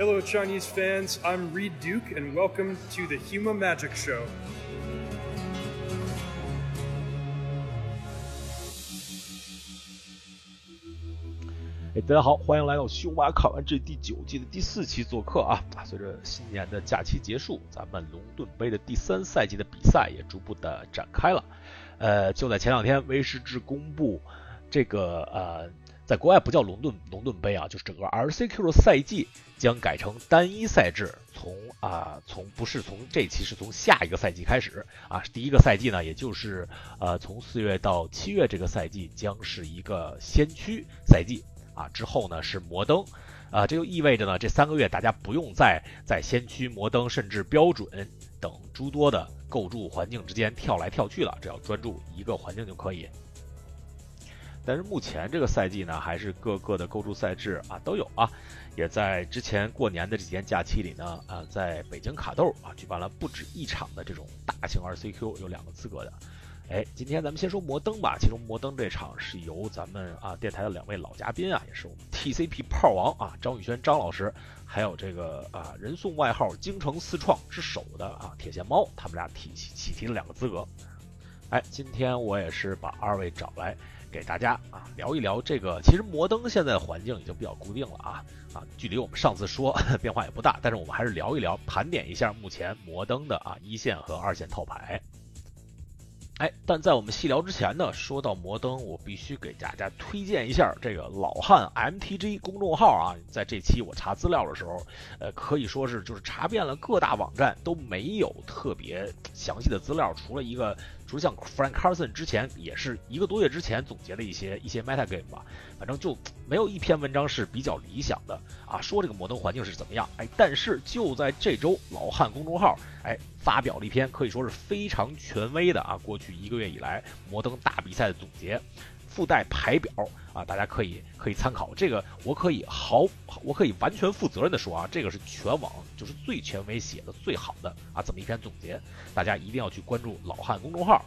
Hello, Chinese fans. I'm Reed Duke, and welcome to the Huma Magic Show. 哎，大家好，欢迎来到《修马看完这第九季的第四期做客啊！随着新年的假期结束，咱们龙盾杯的第三赛季的比赛也逐步的展开了。呃，就在前两天，威士忌公布这个呃，在国外不叫龙盾龙盾杯啊，就是整个 RCQ 的赛季将改成单一赛制，从啊从不是从这期是从下一个赛季开始啊，第一个赛季呢，也就是呃从四月到七月这个赛季将是一个先驱赛季。啊，之后呢是摩登，啊，这就意味着呢，这三个月大家不用再在先驱、摩登甚至标准等诸多的构筑环境之间跳来跳去了，只要专注一个环境就可以。但是目前这个赛季呢，还是各个的构筑赛制啊都有啊，也在之前过年的这几天假期里呢，啊，在北京卡豆啊举办了不止一场的这种大型 RCQ，有两个资格的。哎，今天咱们先说摩登吧。其中摩登这场是由咱们啊电台的两位老嘉宾啊，也是我们 TCP 炮王啊张宇轩张老师，还有这个啊人送外号京城四创之首的啊铁线猫，他们俩提起提了两个资格。哎，今天我也是把二位找来给大家啊聊一聊这个。其实摩登现在环境已经比较固定了啊啊，距离我们上次说 变化也不大，但是我们还是聊一聊，盘点一下目前摩登的啊一线和二线套牌。哎，但在我们细聊之前呢，说到摩登，我必须给大家推荐一下这个老汉 MTG 公众号啊。在这期我查资料的时候，呃，可以说是就是查遍了各大网站都没有特别详细的资料，除了一个。除了像 Frank Carson 之前也是一个多月之前总结了一些一些 meta game 吧，反正就没有一篇文章是比较理想的啊，说这个摩登环境是怎么样，哎，但是就在这周，老汉公众号哎发表了一篇可以说是非常权威的啊，过去一个月以来摩登大比赛的总结。附带排表啊，大家可以可以参考。这个我可以毫我可以完全负责任的说啊，这个是全网就是最权威写的最好的啊这么一篇总结，大家一定要去关注老汉公众号。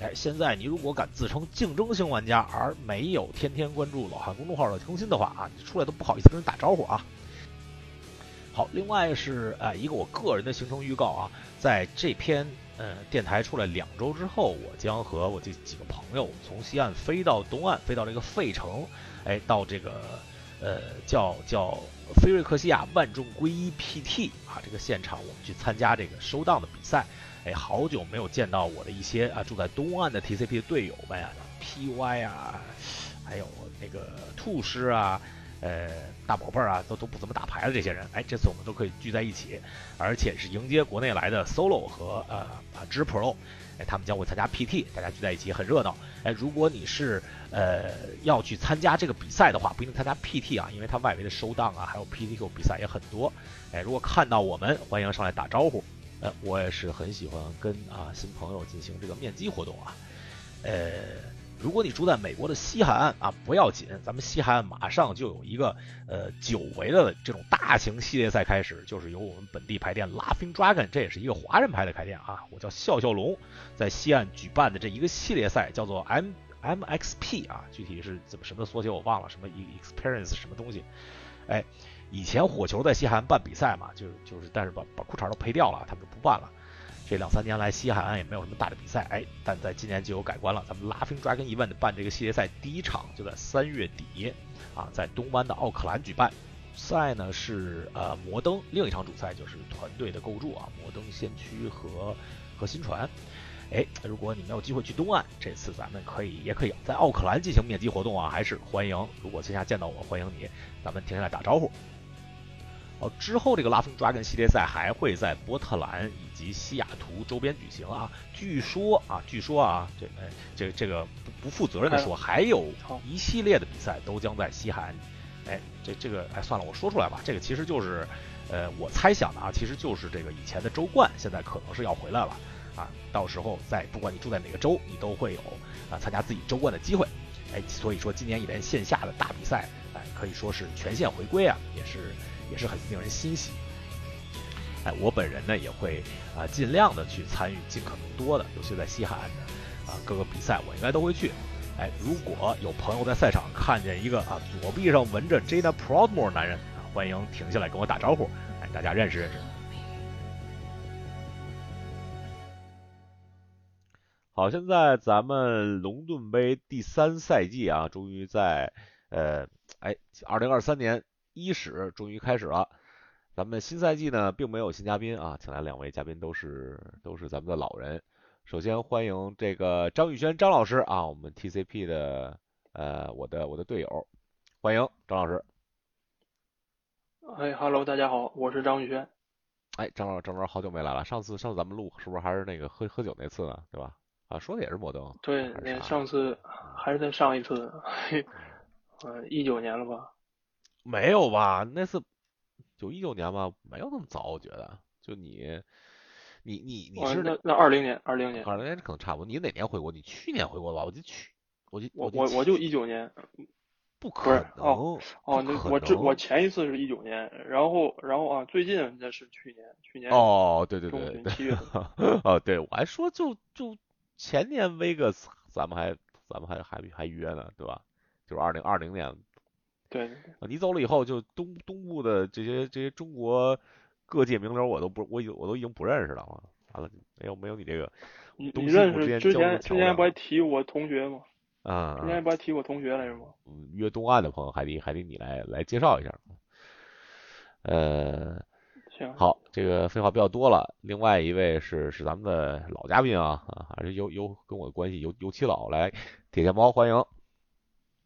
哎，现在你如果敢自称竞争型玩家而没有天天关注老汉公众号的更新的话啊，你出来都不好意思跟人打招呼啊。好，另外是呃一个我个人的行程预告啊，在这篇。嗯，电台出来两周之后，我将和我这几个朋友从西岸飞到东岸，飞到这个费城，哎，到这个呃叫叫菲瑞克西亚万众归一 PT 啊这个现场，我们去参加这个收档的比赛。哎，好久没有见到我的一些啊住在东岸的 TCP 的队友们呀，PY 啊，还有那个兔师啊。呃，大宝贝儿啊，都都不怎么打牌的这些人，哎，这次我们都可以聚在一起，而且是迎接国内来的 Solo 和呃啊 G Pro，哎，他们将会参加 PT，大家聚在一起很热闹。哎，如果你是呃要去参加这个比赛的话，不一定参加 PT 啊，因为它外围的收档啊，还有 PTQ 比赛也很多。哎，如果看到我们，欢迎上来打招呼。呃，我也是很喜欢跟啊新朋友进行这个面基活动啊，呃。如果你住在美国的西海岸啊，不要紧，咱们西海岸马上就有一个呃久违的这种大型系列赛开始，就是由我们本地牌店 Laughing Dragon，这也是一个华人牌的牌店啊，我叫笑笑龙，在西岸举办的这一个系列赛叫做 M MXP 啊，具体是怎么什么缩写我忘了，什么 Experience 什么东西，哎，以前火球在西海岸办比赛嘛，就就是但是把把裤衩都赔掉了，他们就不办了。这两三年来，西海岸也没有什么大的比赛，哎，但在今年就有改观了。咱们 Laughing Dragon Event 办这个系列赛，第一场就在三月底，啊，在东湾的奥克兰举办。赛呢是呃摩登，另一场主赛就是团队的构筑啊，摩登先驱和和新船。哎，如果你没有机会去东岸，这次咱们可以也可以在奥克兰进行面基活动啊，还是欢迎。如果线下见到我，欢迎你，咱们停下来打招呼。哦，之后这个 Laughing Dragon 系列赛还会在波特兰以及西雅图周边举行啊。据说啊，据说啊，这哎，这这个不不负责任的说，还有一系列的比赛都将在西海岸。哎，这这个哎，算了，我说出来吧。这个其实就是，呃，我猜想的啊，其实就是这个以前的州冠，现在可能是要回来了啊。到时候在不管你住在哪个州，你都会有啊参加自己州冠的机会。哎，所以说今年一连线下的大比赛，哎，可以说是全线回归啊，也是。也是很令人欣喜。哎，我本人呢也会啊尽量的去参与尽可能多的，尤其在西海岸的啊各个比赛，我应该都会去。哎，如果有朋友在赛场看见一个啊左臂上纹着 Jada Proudmore 男人啊，欢迎停下来跟我打招呼，哎，大家认识认识。好，现在咱们龙盾杯第三赛季啊，终于在呃，哎，二零二三年伊始终于开始了。咱们新赛季呢，并没有新嘉宾啊，请来两位嘉宾都是都是咱们的老人。首先欢迎这个张宇轩张老师啊，我们 TCP 的呃我的我的队友，欢迎张老师。哎哈喽，大家好，我是张宇轩。哎，张老张老师好久没来了，上次上次咱们录是不是还是那个喝喝酒那次呢？对吧？啊，说的也是摩登。对，那上次还是在上一次，呃，一九年了吧？没有吧？那次就一九年吧，没有那么早，我觉得。就你，你你你是那那二零年，二零年，二零年可能差不多。你哪年回国？你去年回国吧？我就去，我就我我我就一九年。不可能哦哦，那我这我前一次是一九年，然后然后啊，最近那是去年，去年哦，对对对对，七月哦，对我还说就就。前年 Vegas 咱们还咱们还还还约呢，对吧？就是二零二零年。对。你走了以后，就东东部的这些这些中国各界名流，我都不我已我都已经不认识了。完了，没有没有你这个。你你认识之前之前不还提我同学吗？啊。之前不还提我同学来着吗？嗯，约东岸的朋友还得还得你来来介绍一下。呃。行好，这个废话比较多了。另外一位是是咱们的老嘉宾啊啊，还是有有跟我的关系尤尤其老，来 铁线猫欢迎。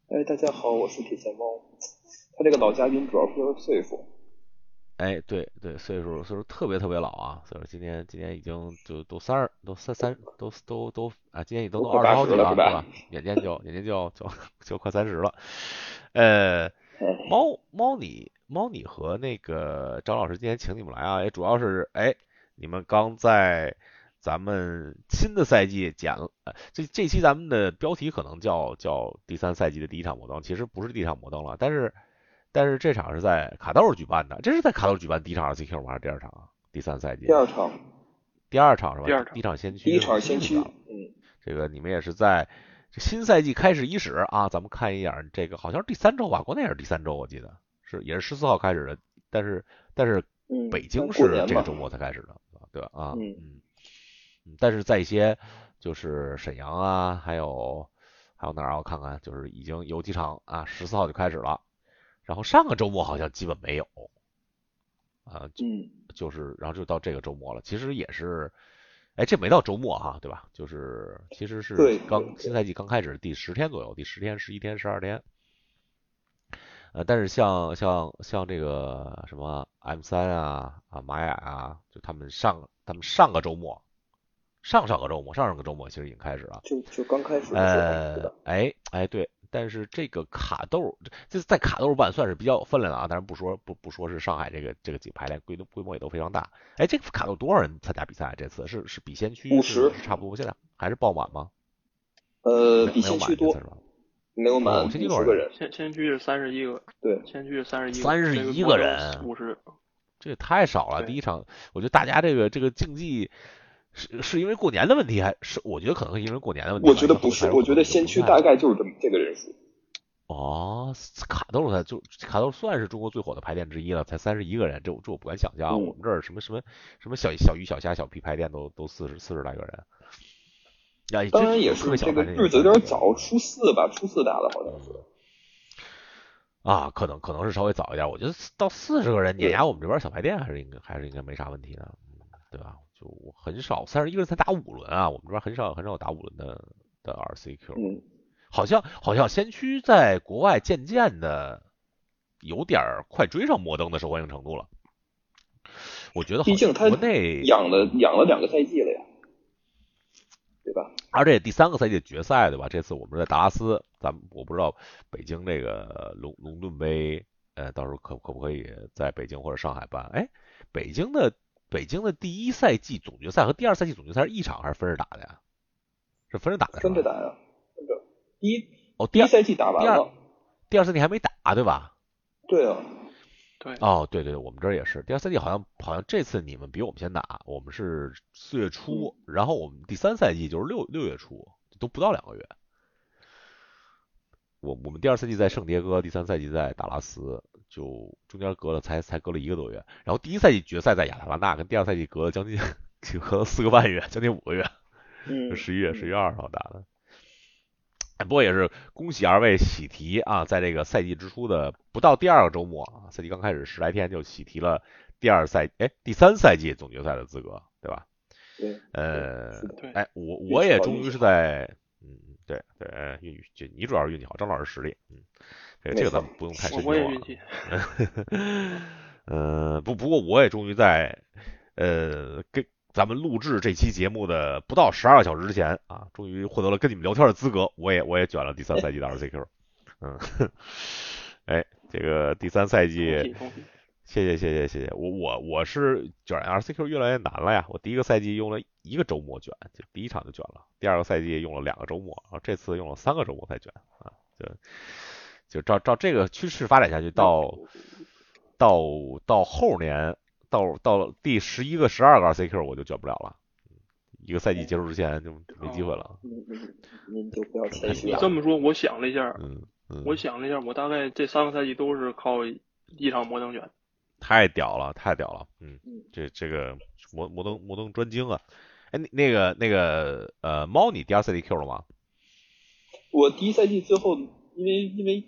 哎，大家好，我是铁线猫。他这个老嘉宾主要是因为岁数。哎，对对，岁数岁数特别特别老啊，所以说今年今年已经就都三十都三三都都都啊，今年已经都二十好几了是吧？眼见就眼见就就就快三十了。呃，猫猫你。猫，你和那个张老师今天请你们来啊，也主要是哎，你们刚在咱们新的赛季捡了，这这期咱们的标题可能叫叫第三赛季的第一场摩登，其实不是第一场摩登了，但是但是这场是在卡豆举办的，这是在卡豆举办第一场 RCQ 吗？还是第二场啊？第三赛季？第二场，第二场是吧？第二场，第一场先驱，第一场先驱，嗯，这个你们也是在新赛季开始伊始啊，咱们看一眼这个好像是第三周吧，国内也是第三周，我记得。是也是十四号开始的，但是但是北京是这个周末才开始的，对吧？啊，嗯嗯，但是在一些就是沈阳啊，还有还有哪儿我看看，就是已经有几场啊，十四号就开始了，然后上个周末好像基本没有，啊，就，就是然后就到这个周末了，其实也是，哎，这没到周末哈，对吧？就是其实是刚新赛季刚开始第十天左右，第十天、十一天、十二天。呃，但是像像像这个什么 M 三啊啊玛雅啊，就他们上他们上个周末，上上个周末，上上个周末其实已经开始了，就就刚开始。呃，哎哎对，但是这个卡豆，这在卡豆办算是比较有分量的啊，当然不说不不说是上海这个这个几排练规规模也都非常大。哎，这个卡豆多少人参加比赛？这次是是比先驱五十差不多，现在还是爆满吗？呃，比先驱多。没有满五十个人，先先驱是三十一个，对，先驱是三十一，三十一个人，五十，这也太少了。第一场，我觉得大家这个这个竞技是是因为过年的问题，还是我觉得可能是因为过年的问题。我觉得不是，我觉得先驱大概就是这么这个人数。哦，卡豆才就卡豆算是中国最火的排店之一了，才三十一个人，这这我不敢想象。我们这儿什么什么什么小小鱼小虾小皮排店都都四十四十来个人。当然也是这个日子有点早，初四吧，初四打的好像是。啊，可能可能是稍微早一点。我觉得到四十个人碾压我们这边小排店还是应该还是应该没啥问题的，对吧？就很少三十一个人才打五轮啊，我们这边很少很少打五轮的的 RCQ。嗯。好像好像先驱在国外渐渐的有点快追上摩登的受欢迎程度了。我觉得毕竟他国内养了养了两个赛季了呀。对吧？而且第三个赛季决赛，对吧？这次我们在达拉斯，咱们我不知道北京这个龙龙盾杯，呃，到时候可可不可以在北京或者上海办？哎，北京的北京的第一赛季总决赛和第二赛季总决赛是一场还是分着打的呀？是分着打的。分着打呀，分着。第一哦，第一赛季打完了，第二赛季还没打，对吧？对啊。对哦，对对对，我们这儿也是。第二赛季好像好像这次你们比我们先打，我们是四月初，然后我们第三赛季就是六六月初，都不到两个月。我我们第二赛季在圣迭戈，第三赛季在达拉斯，就中间隔了才才隔了一个多月。然后第一赛季决赛在亚特兰大，跟第二赛季隔了将近隔了四个半月，将近五个月，嗯，十一月十一月二号打的。不过也是恭喜二位喜提啊，在这个赛季之初的不到第二个周末啊，赛季刚开始十来天就喜提了第二赛哎第三赛季总决赛的资格，对吧？对，呃，哎，我我也终于是在，嗯，对对，运就你主要是运气好，张老师实力，嗯，这个咱们不用太深究我也运气，呃，不不过我也终于在，呃，跟咱们录制这期节目的不到十二个小时之前啊，终于获得了跟你们聊天的资格，我也我也卷了第三赛季的 RCQ，嗯，哎，这个第三赛季。谢谢谢谢谢谢我我我是卷 RCQ 越来越难了呀！我第一个赛季用了一个周末卷，就第一场就卷了；第二个赛季用了两个周末，然后这次用了三个周末才卷啊！就就照照这个趋势发展下去，到到到后年到到第十一个、十二个 RCQ 我就卷不了了，一个赛季结束之前就没机会了。您您就不要谦虚了。这么说，我想了一下，嗯嗯，我想了一下，我大概这三个赛季都是靠一场摩登卷。太屌了，太屌了，嗯，这这个摩摩登摩登专精啊，哎，那个那个呃，猫，你第二赛季 Q 了吗？我第一赛季最后因为因为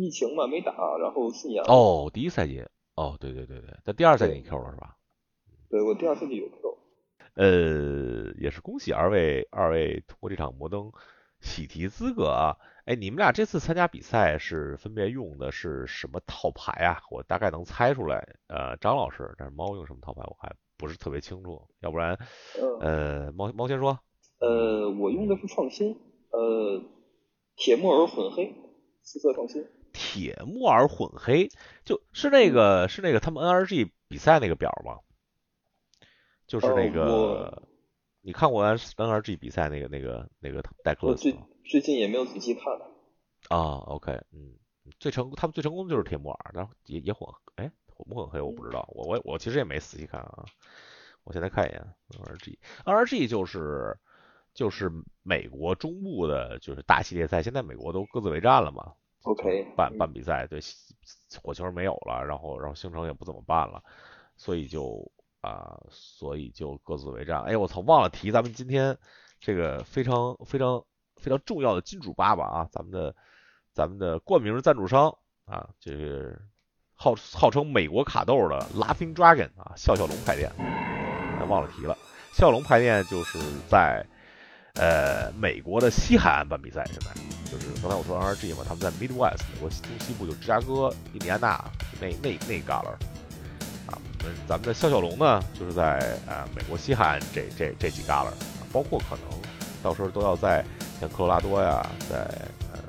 疫情嘛没打，然后顺延。哦，第一赛季，哦，对对对对，那第二赛季你 Q 了是吧？对，我第二赛季有 Q。呃，也是恭喜二位二位通过这场摩登喜提资格啊。哎，你们俩这次参加比赛是分别用的是什么套牌啊？我大概能猜出来。呃，张老师，但是猫用什么套牌我还不是特别清楚。要不然，呃，猫猫先说。呃，我用的是创新，呃，铁木尔混黑，四色创新。铁木耳混黑，就是那个是那个他们 NRG 比赛那个表吗？就是那个，你看过 NRG 比赛那个那个那个戴克斯吗？最近也没有仔细看啊，OK，嗯，最成他们最成功的就是铁木尔，然后也也混，哎，混不混黑我不知道，我我我其实也没仔细看啊，我现在看一眼 NRG，NRG 就是就是美国中部的，就是大系列赛，现在美国都各自为战了嘛，OK，办办比赛，对，火球没有了，然后然后星城也不怎么办了，所以就啊，所以就各自为战，哎，我操，忘了提咱们今天这个非常非常。非常重要的金主爸爸啊，咱们的咱们的冠名赞助商啊，这个号号称美国卡豆的 Laughing Dragon 啊，笑笑龙派店，忘了提了，笑笑龙牌店就是在呃美国的西海岸办比赛，现在就是刚才我说 NRG 嘛，他们在 Midwest 美国中西部，就芝加哥、印第安纳那那那旮旯啊，咱们的肖小龙呢，就是在啊美国西海岸这这这几旮旯，包括可能到时候都要在。像科罗拉多呀，在呃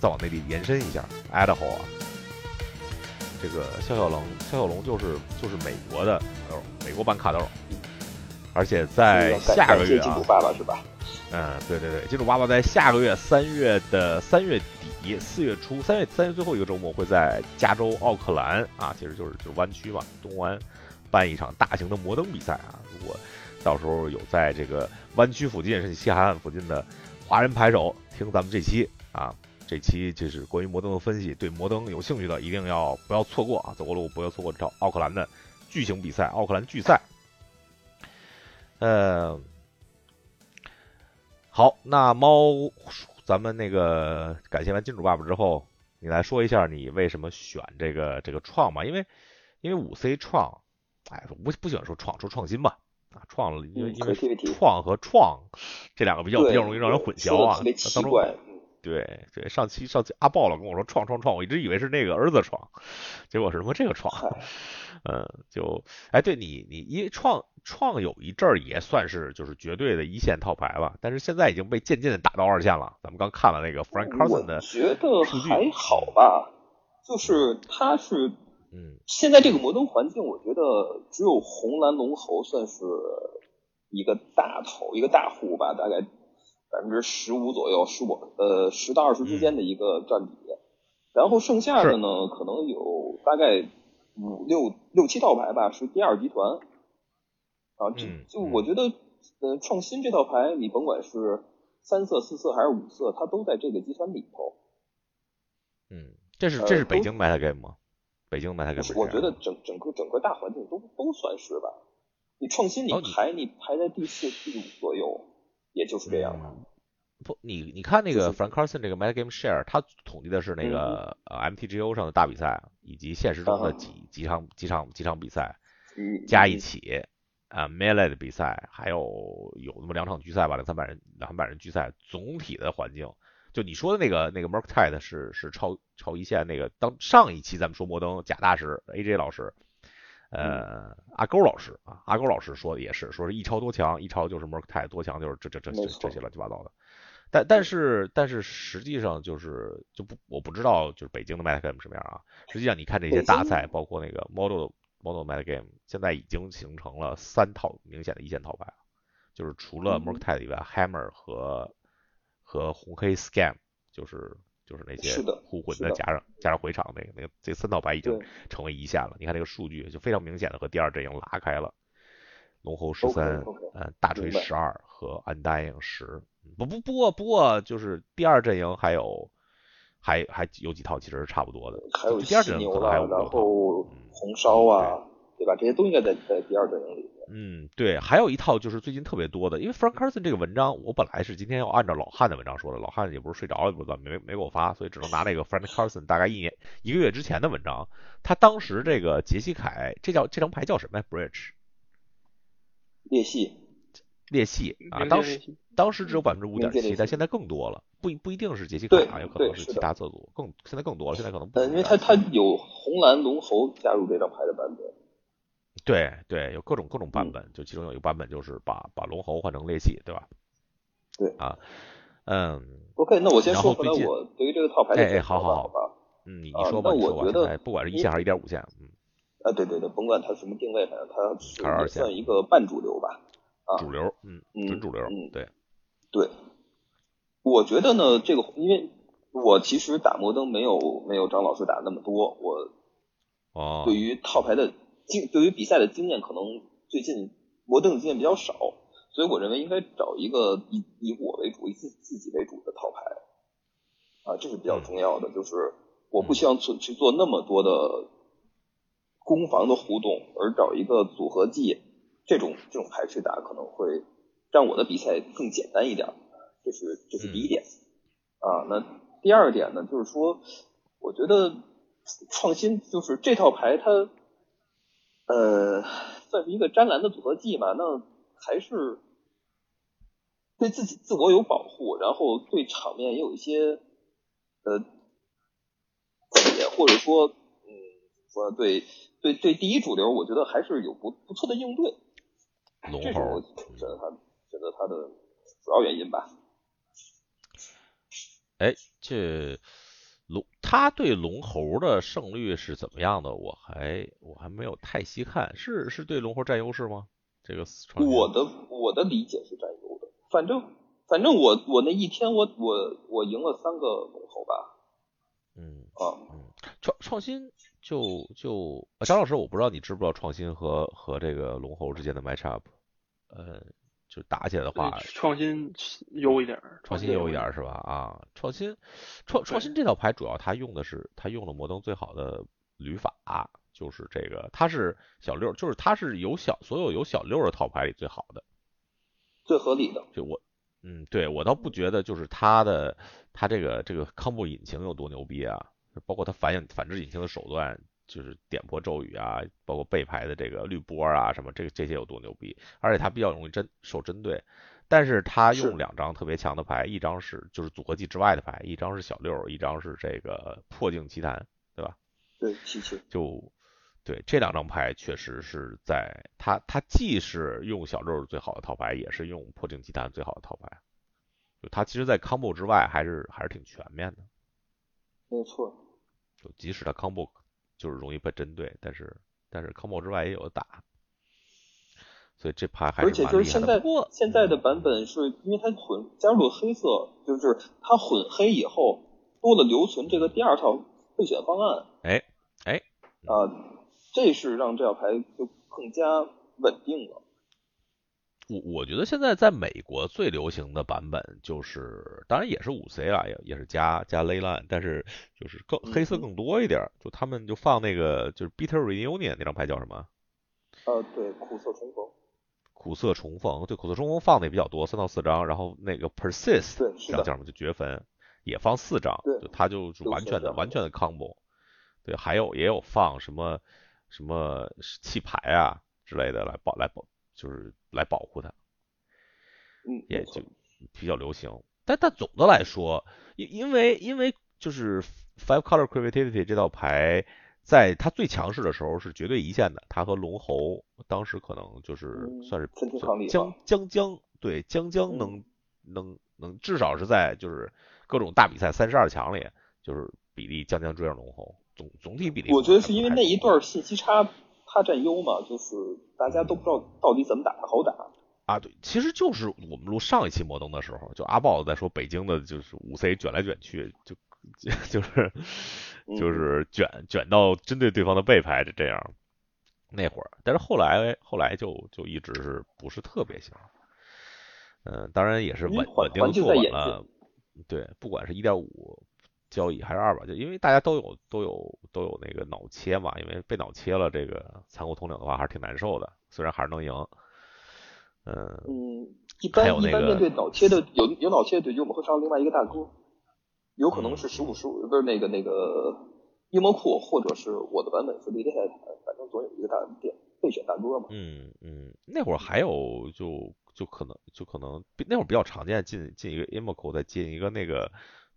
再往内地延伸一下，Idaho 啊，这个肖小龙，肖小龙就是就是美国的豆，美国版卡豆，而且在下个月啊，金主爸爸是吧？嗯，对对对，金主爸爸在下个月三月的三月底四月初，三月三月最后一个周末会在加州奥克兰啊，其实就是就湾区嘛，东湾办一场大型的摩登比赛啊，如果到时候有在这个湾区附近甚至西海岸附近的。华人牌手，听咱们这期啊，这期就是关于摩登的分析，对摩登有兴趣的一定要不要错过啊，走过路不要错过这奥克兰的巨型比赛，奥克兰巨赛。呃，好，那猫，咱们那个感谢完金主爸爸之后，你来说一下你为什么选这个这个创吧，因为因为五 C 创，哎，不不喜欢说创，说创新吧。啊，创了，因为因为创和创这两个比较比较容易让人混淆啊。当初对对，上期上期阿豹老跟我说创创创，我一直以为是那个儿子创，结果是什么这个创？嗯，就哎，对你你一创创有一阵儿也算是就是绝对的一线套牌吧，但是现在已经被渐渐的打到二线了。咱们刚看了那个 Frank Carson 的觉得还好吧，就是他是。嗯，现在这个摩登环境，我觉得只有红蓝龙猴算是一个大头，一个大户吧，大概百分之十五左右，十五呃十到二十之间的一个占比。然后剩下的呢，可能有大概五六六七套牌吧，是第二集团。啊，这就我觉得，呃，创新这套牌，你甭管是三色、四色还是五色，它都在这个集团里头。嗯，这是这是北京 meta game 吗？北京 meta game？我觉得整整个整个大环境都都算是吧。你创新你排你排在第四第五左右，也就是这样了。不，你你看那个 Frank Carson 这个 Meta Game Share，他统计的是那个呃 MTGO 上的大比赛以及现实中的几几场几场几场比赛加一起啊 Melee 的比赛，还有有那么两场决赛吧，两三百人两三百人决赛，总体的环境，就你说的那个那个 Merktide 是是超超一线那个，当上一期咱们说摩登贾大师 AJ 老师。呃，阿勾老师啊，阿勾老师说的也是，说是一超多强，一超就是 m e t i 多强就是这这这这这些乱七八糟的。但但是但是实际上就是就不我不知道就是北京的 Meta Game 什么样啊。实际上你看这些大赛，包括那个 Model Model Meta Game，现在已经形成了三套明显的一线套牌，就是除了 m e r k t i 以外，Hammer 和和红黑 Scam 就是。就是那些互混的加上加上回场那个那个这三套牌已经成为一线了。你看这个数据就非常明显的和第二阵营拉开了。龙猴十三，嗯，大锤十二和 Undying 十。不不不过不过就是第二阵营还有还还有几套其实是差不多的。还有第二阵营可能还有然后红烧啊，对吧？这些都应该在在第二阵营里。嗯，对，还有一套就是最近特别多的，因为 Frank Carson 这个文章，我本来是今天要按照老汉的文章说的，老汉也不是睡着了，不知道没没给我发，所以只能拿那个 Frank Carson 大概一年一个月之前的文章。他当时这个杰西凯，这叫这张牌叫什么呀？Bridge 裂隙，裂隙啊，当时当时只有百分之五点七，但现在更多了，不不一定是杰西卡，有可能是其他色组，更现在更多了，现在可能。呃，因为它它有红蓝龙猴加入这张牌的版本。对对，有各种各种版本，就其中有一个版本就是把把龙猴换成裂隙，对吧？对啊，嗯。OK，那我先说回来，我对于这个套牌，哎哎，好好好吧。嗯，你你说吧，我觉得不管是一线还是一点五线，嗯。啊，对对对，甭管它什么定位，反正它是算一个半主流吧。啊，主流，嗯，准主流，嗯，对。对，我觉得呢，这个因为我其实打摩登没有没有张老师打那么多，我哦，对于套牌的。经对于比赛的经验，可能最近摩登的经验比较少，所以我认为应该找一个以以我为主、以自自己为主的套牌，啊，这是比较重要的。就是我不希望去去做那么多的攻防的互动，而找一个组合技这种这种牌去打，可能会让我的比赛更简单一点。这是这是第一点。啊，那第二点呢，就是说，我觉得创新就是这套牌它。呃，算是一个粘蓝的组合技嘛？那还是对自己自我有保护，然后对场面也有一些呃解，或者说嗯，说对对对第一主流，我觉得还是有不不错的应对。这是我选择他觉得他的主要原因吧。哎，这。龙，他对龙猴的胜率是怎么样的？我还我还没有太细看，是是对龙猴占优势吗？这个我的我的理解是占优的，反正反正我我那一天我我我赢了三个龙猴吧。嗯啊嗯，创创新就就张老师，我不知道你知不知道创新和和这个龙猴之间的 match up，呃。就打起来的话，创新优一点，创新优一点是吧？啊，创新创创新这套牌主要它用的是它用了摩登最好的旅法，就是这个它是小六，就是它是有小所有有小六的套牌里最好的，最合理的。就我嗯，对我倒不觉得就是它的它这个这个 combo 引擎有多牛逼啊，包括他反引反制引擎的手段。就是点破咒语啊，包括背牌的这个绿波啊，什么这个这些有多牛逼？而且他比较容易针受针对，但是他用两张特别强的牌，一张是就是组合技之外的牌，一张是小六，一张是这个破镜奇谭，对吧？对，奇奇。就对这两张牌确实是在他他既是用小六最好的套牌，也是用破镜奇谭最好的套牌，就他其实，在 combo 之外还是还是挺全面的。没错。就即使他 combo。就是容易被针对，但是但是 combo 之外也有的打，所以这牌还是而且就是现在现在的版本是因为它混加入了黑色，就是它混黑以后多了留存这个第二套备选方案。哎哎啊，这是让这套牌就更加稳定了。我我觉得现在在美国最流行的版本就是，当然也是五 C 啊，也也是加加 Leyline，但是就是更黑色更多一点，就他们就放那个就是 Bitter Reunion 那张牌叫什么？呃，对，苦涩重逢。苦涩重逢，对，苦涩重逢放的也比较多，三到四张，然后那个 Persist，叫叫什么？就绝坟也放四张，对，它就是完全的完全的 combo。对，还有也有放什么什么弃牌啊之类的来保来保，就是来保护它。嗯，也就比较流行。但但总的来说，因因为因为就是 Five Color Creativity 这套牌。在它最强势的时候是绝对一线的，它和龙猴当时可能就是算是将将将对将将能能能至少是在就是各种大比赛三十二强里，就是比例将将追上龙猴，总总体比例。我觉得是因为那一段信息差怕占优嘛，就是大家都不知道到底怎么打好打啊。对，其实就是我们录上一期摩登的时候，就阿豹在说北京的就是五 C 卷来卷去就。就是就是卷卷到针对对方的背牌这这样，那会儿，但是后来后来就就一直是不是特别行，嗯，当然也是稳稳定坐稳了，对，不管是一点五交易还是二百，就因为大家都有都有都有那个脑切嘛，因为被脑切了这个残酷统领的话还是挺难受的，虽然还是能赢，嗯嗯，一般一般面对脑切的有有脑切的对局，我们会上另外一个大哥。有可能是十五十五，不是那个那个阴谋库，或者是我的版本是离得太远，反正总有一个大点备选大哥嘛。嗯嗯，那会儿还有就就可能就可能那会儿比较常见进进一个阴谋库，再进一个那个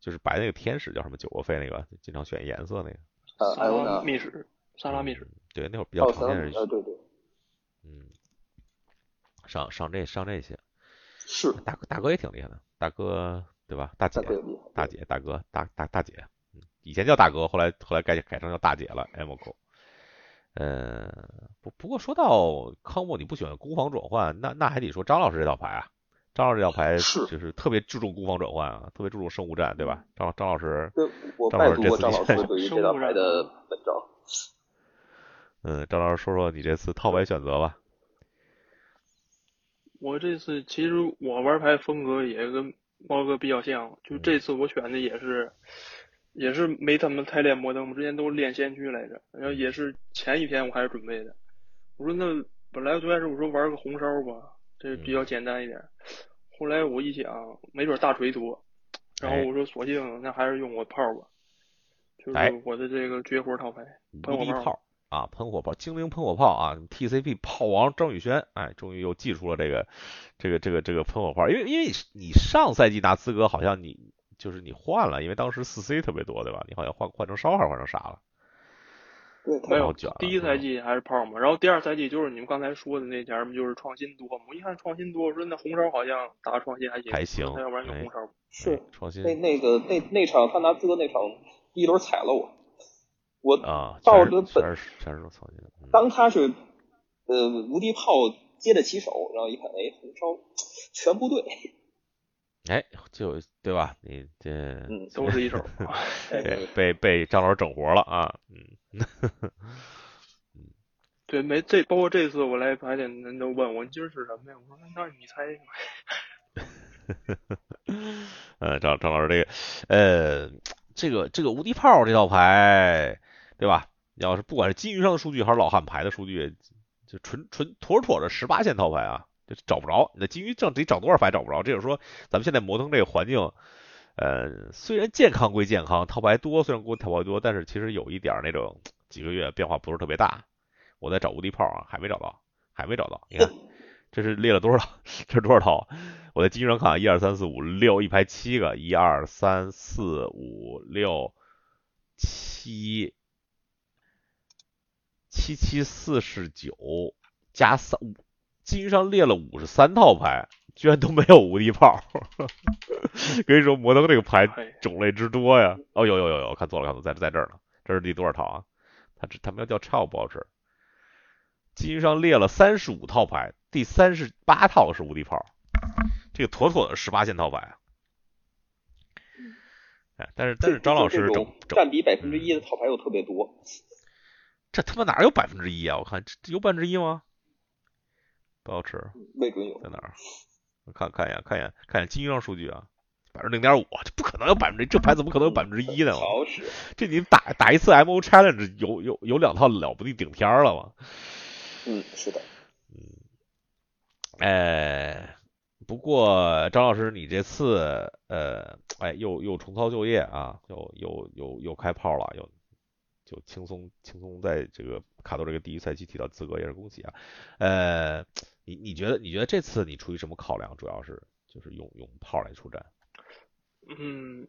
就是白那个天使叫什么九个费那个，经常选颜色那个。呃，萨拉密使，萨拉密使。对，那会儿比较常见是。对对。嗯，上上这上这些。是。大哥大哥也挺厉害的，大哥。对吧，大姐、大姐、大哥、大大大姐，以前叫大哥，后来后来改改成叫大姐了。M o 呃，不不过说到康莫，你不喜欢攻防转换，那那还得说张老师这套牌啊。张老师这套牌是就是特别注重攻防转换啊，特别注重生物战，对吧？张张老师，对，我拜读过张老师对于这套牌的文章。嗯，张老师说说你这次套牌选择吧。我这次其实我玩牌风格也跟。猫哥比较像，就这次我选的也是，也是没怎么太练摩登，我之前都是练先驱来着。然后也是前一天我还是准备的，我说那本来最开始我说玩个红烧吧，这比较简单一点。后来我一想，没准大锤多，然后我说索性那还是用我炮吧，就是我的这个绝活套牌喷火炮。啊，喷火炮，精灵喷火炮啊！TCP 炮王张宇轩，哎，终于又祭出了这个，这个，这个，这个喷火炮。因为，因为你上赛季拿资格，好像你就是你换了，因为当时四 C 特别多，对吧？你好像换换成烧还是换成啥了？对，没有。第一赛季还是泡沫，然后第二赛季就是你们刚才说的那前儿，就是创新多嘛。我一看创新多，我说那红烧好像打创新还行，还行。那要不然就红烧是创新。那那个那那场他拿资格那场，一轮踩了我。我啊，到的本全是草原。当他是呃无敌炮接得起手，然后一看，哎，红烧全部对，哎，就对吧？你这嗯都是一手，被被张老师整活了啊，嗯，嗯，对，没这包括这次我来排练，人都问我今儿是什么呀？我说那你猜。呃，张张老师这个呃，这个这个无敌炮这套牌。对吧？要是不管是金鱼上的数据还是老汉牌的数据，就纯纯妥妥的十八线套牌啊，就找不着。那金鱼正得找多少牌找不着？这就是说，咱们现在摩登这个环境，呃，虽然健康归健康，套牌多，虽然归套牌多，但是其实有一点那种几个月变化不是特别大。我在找无敌炮啊，还没找到，还没找到。你看，这是列了多少？这是多少套？我在金鱼上看，一二三四五六，一排七个，一二三四五六七。七七四十九加三五，金鱼上列了五十三套牌，居然都没有无敌炮。跟你说，摩登这个牌种类之多呀！哦，有有有有，看错了看错，在在这儿呢。这是第多少套啊？他这他们要叫超不好吃。金鱼上列了三十五套牌，第三十八套是无敌炮，这个妥妥的十八线套牌。哎，但是但是张老师整占比百分之一的套牌又特别多。这他妈哪有百分之一啊？我看这有百分之一吗？不好吃，没准有在哪儿？我看看一眼，看一眼，看一眼经销商数据啊，百分之零点五，这不可能有百分之，这牌怎么可能有百分之一呢？好使，这你打打一次 M O Challenge 有有有两套了不地顶天了吗？嗯，是的，嗯，哎，不过张老师，你这次呃，哎，又又重操旧业啊，又又又又开炮了，又就轻松轻松在这个卡多这个第一赛季提到资格，也是恭喜啊。呃，你你觉得你觉得这次你出于什么考量？主要是就是用用炮来出战？嗯，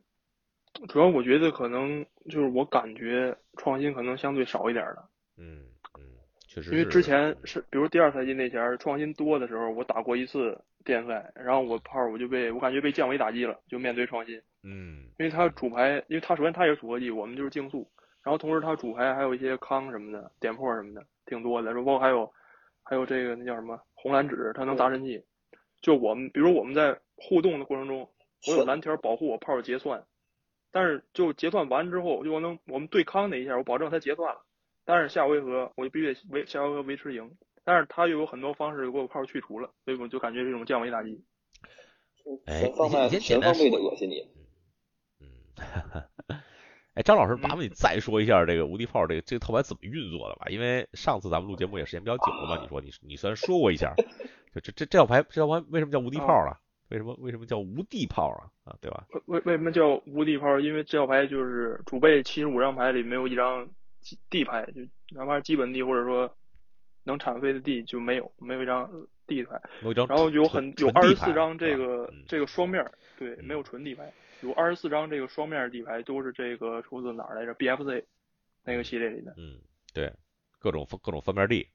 主要我觉得可能就是我感觉创新可能相对少一点的。嗯嗯，确实，因为之前是比如第二赛季那前创新多的时候，我打过一次电赛，然后我炮我就被我感觉被降维打击了，就面对创新。嗯，因为他主牌，因为他首先他也是组合技，我们就是竞速，然后同时他主牌还有一些康什么的点破什么的挺多的，包括还有还有这个那叫什么红蓝纸，它能砸神器。就我们比如我们在互动的过程中，我有蓝条保护我炮结算，但是就结算完之后，就我能我们对抗那一下，我保证它结算了。但是下回合我就必须得维下回合维持赢，但是他又有很多方式给我炮去除了，所以我就感觉这种降维打击。哎，全方面全方位的恶心你。嗯，哎，张老师，麻烦你再说一下这个无敌炮这个这个套牌怎么运作的吧？因为上次咱们录节目也时间比较久了嘛，你说你你虽然说过一下，就这这这套牌这套牌为什么叫无敌炮啊？为什么为什么叫无敌炮啊？啊，对吧？为为什么叫无敌炮？因为这套牌就是主备七十五张牌里没有一张地牌，就哪怕是基本地或者说能产飞的地就没有，没有一张地牌。然后有很有二十四张这个这个双面，对，没有纯地牌。有二十四张这个双面底牌，都是这个出自哪儿来着？BFC 那个系列里的。嗯，对，各种各种翻面地，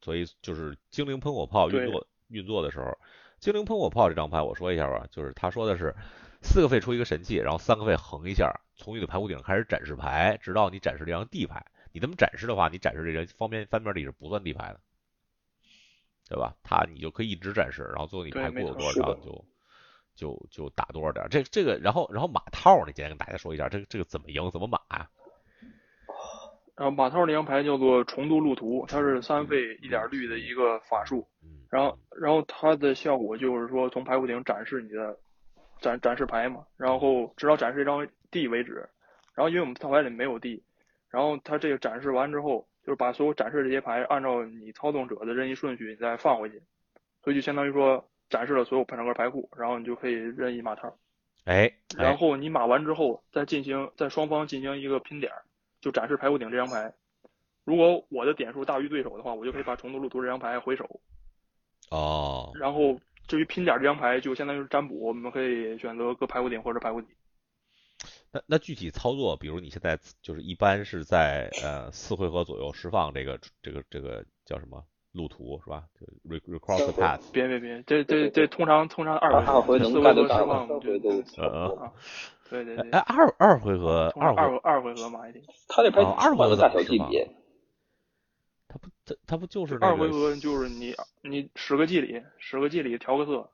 所以就是精灵喷火炮运作运作的时候，精灵喷火炮这张牌我说一下吧，就是他说的是四个费出一个神器，然后三个费横一下，从你的牌屋顶开始展示牌，直到你展示这张地牌。你这么展示的话，你展示这张方面翻面地是不算地牌的，对吧？它你就可以一直展示，然后最后你牌库有多少就。就就打多少点，这这个，然后然后马套，你简单跟大家说一下，这个这个怎么赢，怎么马呀？然后马套那张牌叫做重度路途，它是三费一点绿的一个法术，然后然后它的效果就是说从牌库顶展示你的展展示牌嘛，然后直到展示一张地为止，然后因为我们套牌里没有地，然后它这个展示完之后，就是把所有展示这些牌按照你操纵者的任意顺序你再放回去，所以就相当于说。展示了所有整个牌库，然后你就可以任意码套。哎，然后你码完之后，再进行在双方进行一个拼点，就展示牌库顶这张牌。如果我的点数大于对手的话，我就可以把重度路途这张牌回手。哦。然后至于拼点这张牌，就相当于是占卜，我们可以选择各牌库顶或者牌库底。那那具体操作，比如你现在就是一般是在呃四回合左右释放这个这个这个叫什么？路途是吧？就 recross the path。别别别，这这这通常通常二回四回合释放，对对嗯，对对对。哎，二二回合，二二二回合马一定。他这牌二回合大小级别。他不，他他不就是二回合就是你你十个季里十个季里调个色。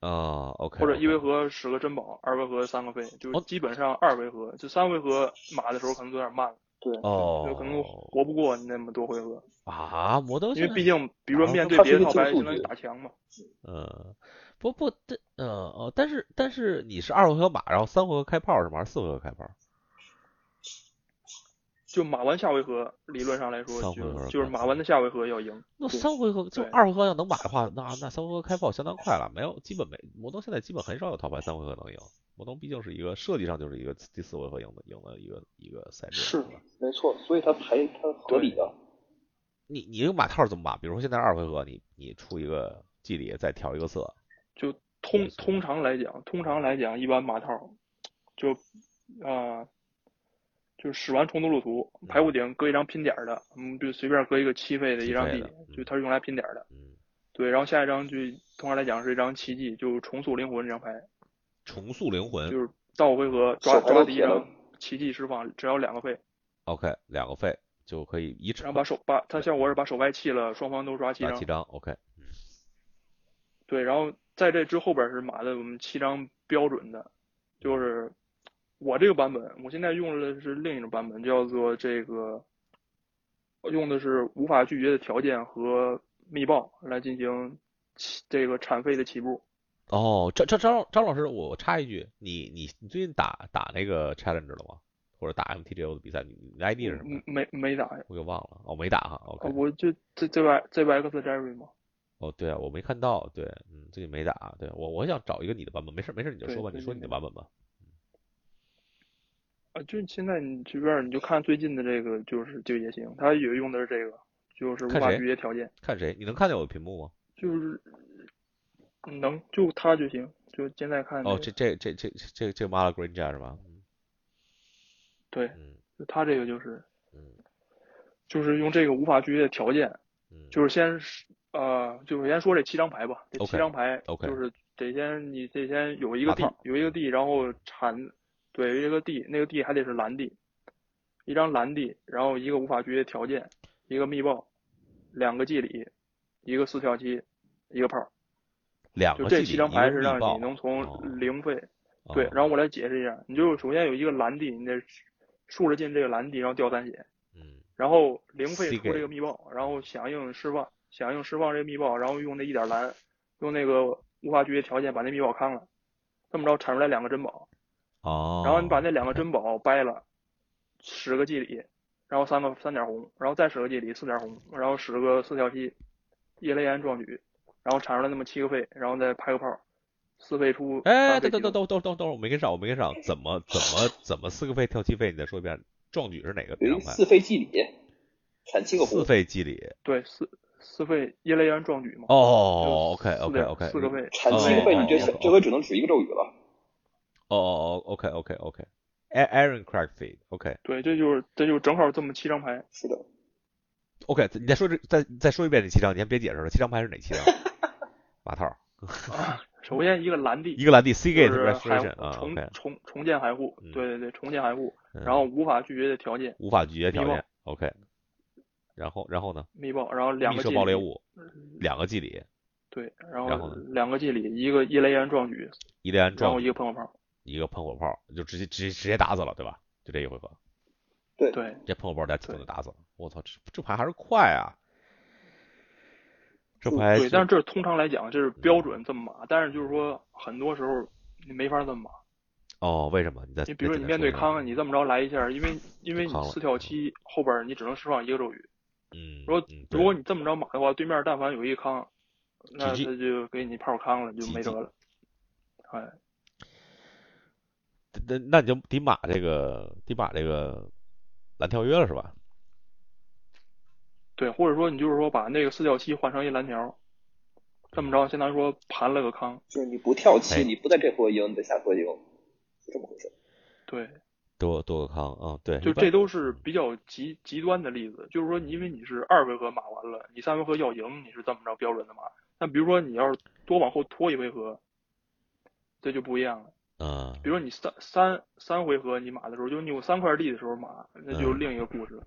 啊，OK。或者一回合十个珍宝，二回合三个费，就基本上二回合，就三回合马的时候可能有点慢了。对，哦，可能活不过那么多回合啊！魔刀，因为毕竟，比如说面对别的套牌，相当于打墙嘛。嗯，不不，这，嗯哦，但是但是你是二回合马，然后三回合开炮是吗？还是四回合开炮？就马完下回合，理论上来说，就就是马完的下回合要赢。那三回合就二回合要能马的话，那那三回合开炮相当快了。没有，基本没摩登现在基本很少有套牌三回合能赢。摩登毕竟是一个设计上就是一个第四回合赢的赢的一个一个赛制，是没错，所以他排他合理的。你你这个马套怎么码？比如说现在二回合，你你出一个季里再调一个色，就通通常来讲，通常来讲，一般马套就啊，就是使完重组路图，排骨顶搁一张拼点的，嗯，就随便搁一个七费的一张地，就它是用来拼点的。嗯，对，然后下一张就通常来讲是一张奇迹，就重塑灵魂这张牌。重塑灵魂就是到回合抓抓第一张奇迹释放，只要两个费。OK，两个费就可以一然后把手把他效果是把手外弃了，双方都抓七张。七张 OK。对，然后在这之后边是码的我们七张标准的，就是我这个版本，我现在用的是另一种版本，叫做这个，用的是无法拒绝的条件和密报来进行起这个产费的起步。哦，张张张张老师，我插一句，你你你最近打打那个 challenge 了吗？或者打 MTGO 的比赛？你你 ID 是什么？没没打呀，我给忘了。哦，没打哈。OK。我就这这 Y 这 Y X Jerry 吗？哦，对啊，我没看到。对，嗯，最近没打。对我我想找一个你的版本，没事没事，你就说吧，你说你的版本吧。啊，就现在你这边你就看最近的这个，就是这个也行，他也用的是这个，就是无法拒绝条件。看谁？你能看见我的屏幕吗？就是 能，就他就行，就现在看。哦，这这这这这这 Mala Granja 是吧？对，他这个就是，嗯，就是用这个无法拒绝的条件，嗯，就是先呃，就是先说这七张牌吧，这七张牌，OK，就是得先你得先有一个地，有一个地，然后产，对，一个地，那个地还得是蓝地，一张蓝地，然后一个无法拒绝条件，一个密报，两个祭礼，一个四跳七，一个炮，两个就这七张牌是让你能从零费，对，然后我来解释一下，你就首先有一个蓝地，你得。竖着进这个蓝地，然后掉三血，嗯，然后零费出这个密报，然后响应释放，响应释放这个密报，然后用那一点蓝，用那个无法拒绝条件把那密报康了，这么着产出来两个珍宝，哦，然后你把那两个珍宝掰了，十个祭礼，然后三个三点红，然后再十个祭礼四点红，然后十个四条七，叶雷岩壮举，然后产出来那么七个费，然后再拍个炮。四费出，哎，等等等等等等等，我没跟上，我没跟上，怎么怎么怎么四个费跳七费？你再说一遍，壮举是哪个？四费祭礼，产七个红四费祭礼，对，四四费叶雷岩壮举嘛。哦，OK OK OK，四个费，产七个费，你这这回只能指一个咒语了。哦哦哦，OK OK OK，Aaron Crack Feed，OK。对，这就是这就正好这么七张牌。是的。OK，你再说这再再说一遍这七张，你先别解释了，七张牌是哪七张？马套。首先一个蓝地，一个蓝地，C gate restoration 啊，重重重建海户，对对对，重建海户，然后无法拒绝的条件，无法拒绝条件，OK，然后然后呢？密报，然后两个爆裂物，两个祭礼，对，然后两个祭礼，一个伊雷安壮举，伊雷安壮，然后一个喷火炮，一个喷火炮，就直接直接直接打死了，对吧？就这一回合，对对，这喷火炮在就能打死了，我操，这这牌还是快啊！这牌对，但是这通常来讲这是标准这么码，但是就是说很多时候你没法这么码。哦，为什么？你在你比如说你面对康，你这么着来一下，因为因为你四跳七后边你只能释放一个咒语。嗯。如果如果你这么着码的话，对面但凡有一康，那他就给你炮康了，就没辙了。哎。那那你就得码这个得码这个蓝跳约了是吧？对，或者说你就是说把那个四跳七换成一蓝条，这么着，相当于说盘了个坑。就是你不跳七，你不在这波赢，你在下波赢，是这么回事。对，多多个坑啊，对。就这都是比较极极端的例子，就是说，因为你是二回合码完了，你三回合要赢，你是这么着标准的码。那比如说你要是多往后拖一回合，这就不一样了。嗯。比如说你三三三回合你码的时候，就你有三块地的时候码，那就另一个故事。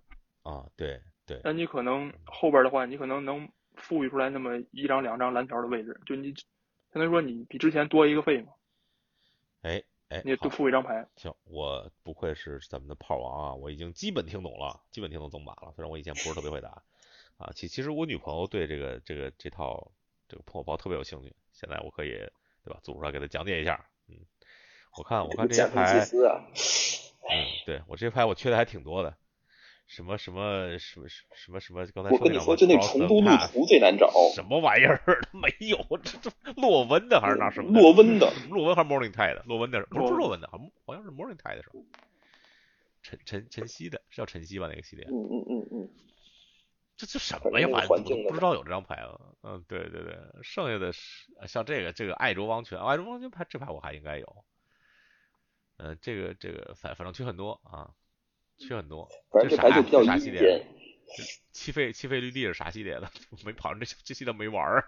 啊，对对。那你可能后边的话，你可能能富裕出来那么一张两张蓝条的位置，就你相当于说你比之前多一个费嘛。哎哎，你多付一张牌。行，我不愧是咱们的炮王啊，我已经基本听懂了，基本听懂怎么码了。虽然我以前不是特别会打啊，其其实我女朋友对这个这个这套这个破包特别有兴趣，现在我可以对吧，组出来给她讲解一下。嗯，我看我看这些牌，嗯，对我这些牌我缺的还挺多的。什么什么什么什么什么？刚才我跟你说，就那重都路途最难找。什么玩意儿？没有，这这洛温的还是拿什么？洛温的，洛温还是 Morning Tide？洛温的不是洛温的，好像好像是 Morning Tide 的时候。晨晨晨曦的，是叫晨曦吧？那个系列。嗯嗯嗯嗯。这这什么呀？反正不知道有这张牌了。嗯，对对对，剩下的是像这个这个爱卓王权，爱卓王权牌这牌我还应该有。嗯，这个这个反反正缺很多啊。缺很多，反正这牌就比较啥系列？气费气费绿地是啥系列的？没跑这这系列没玩儿。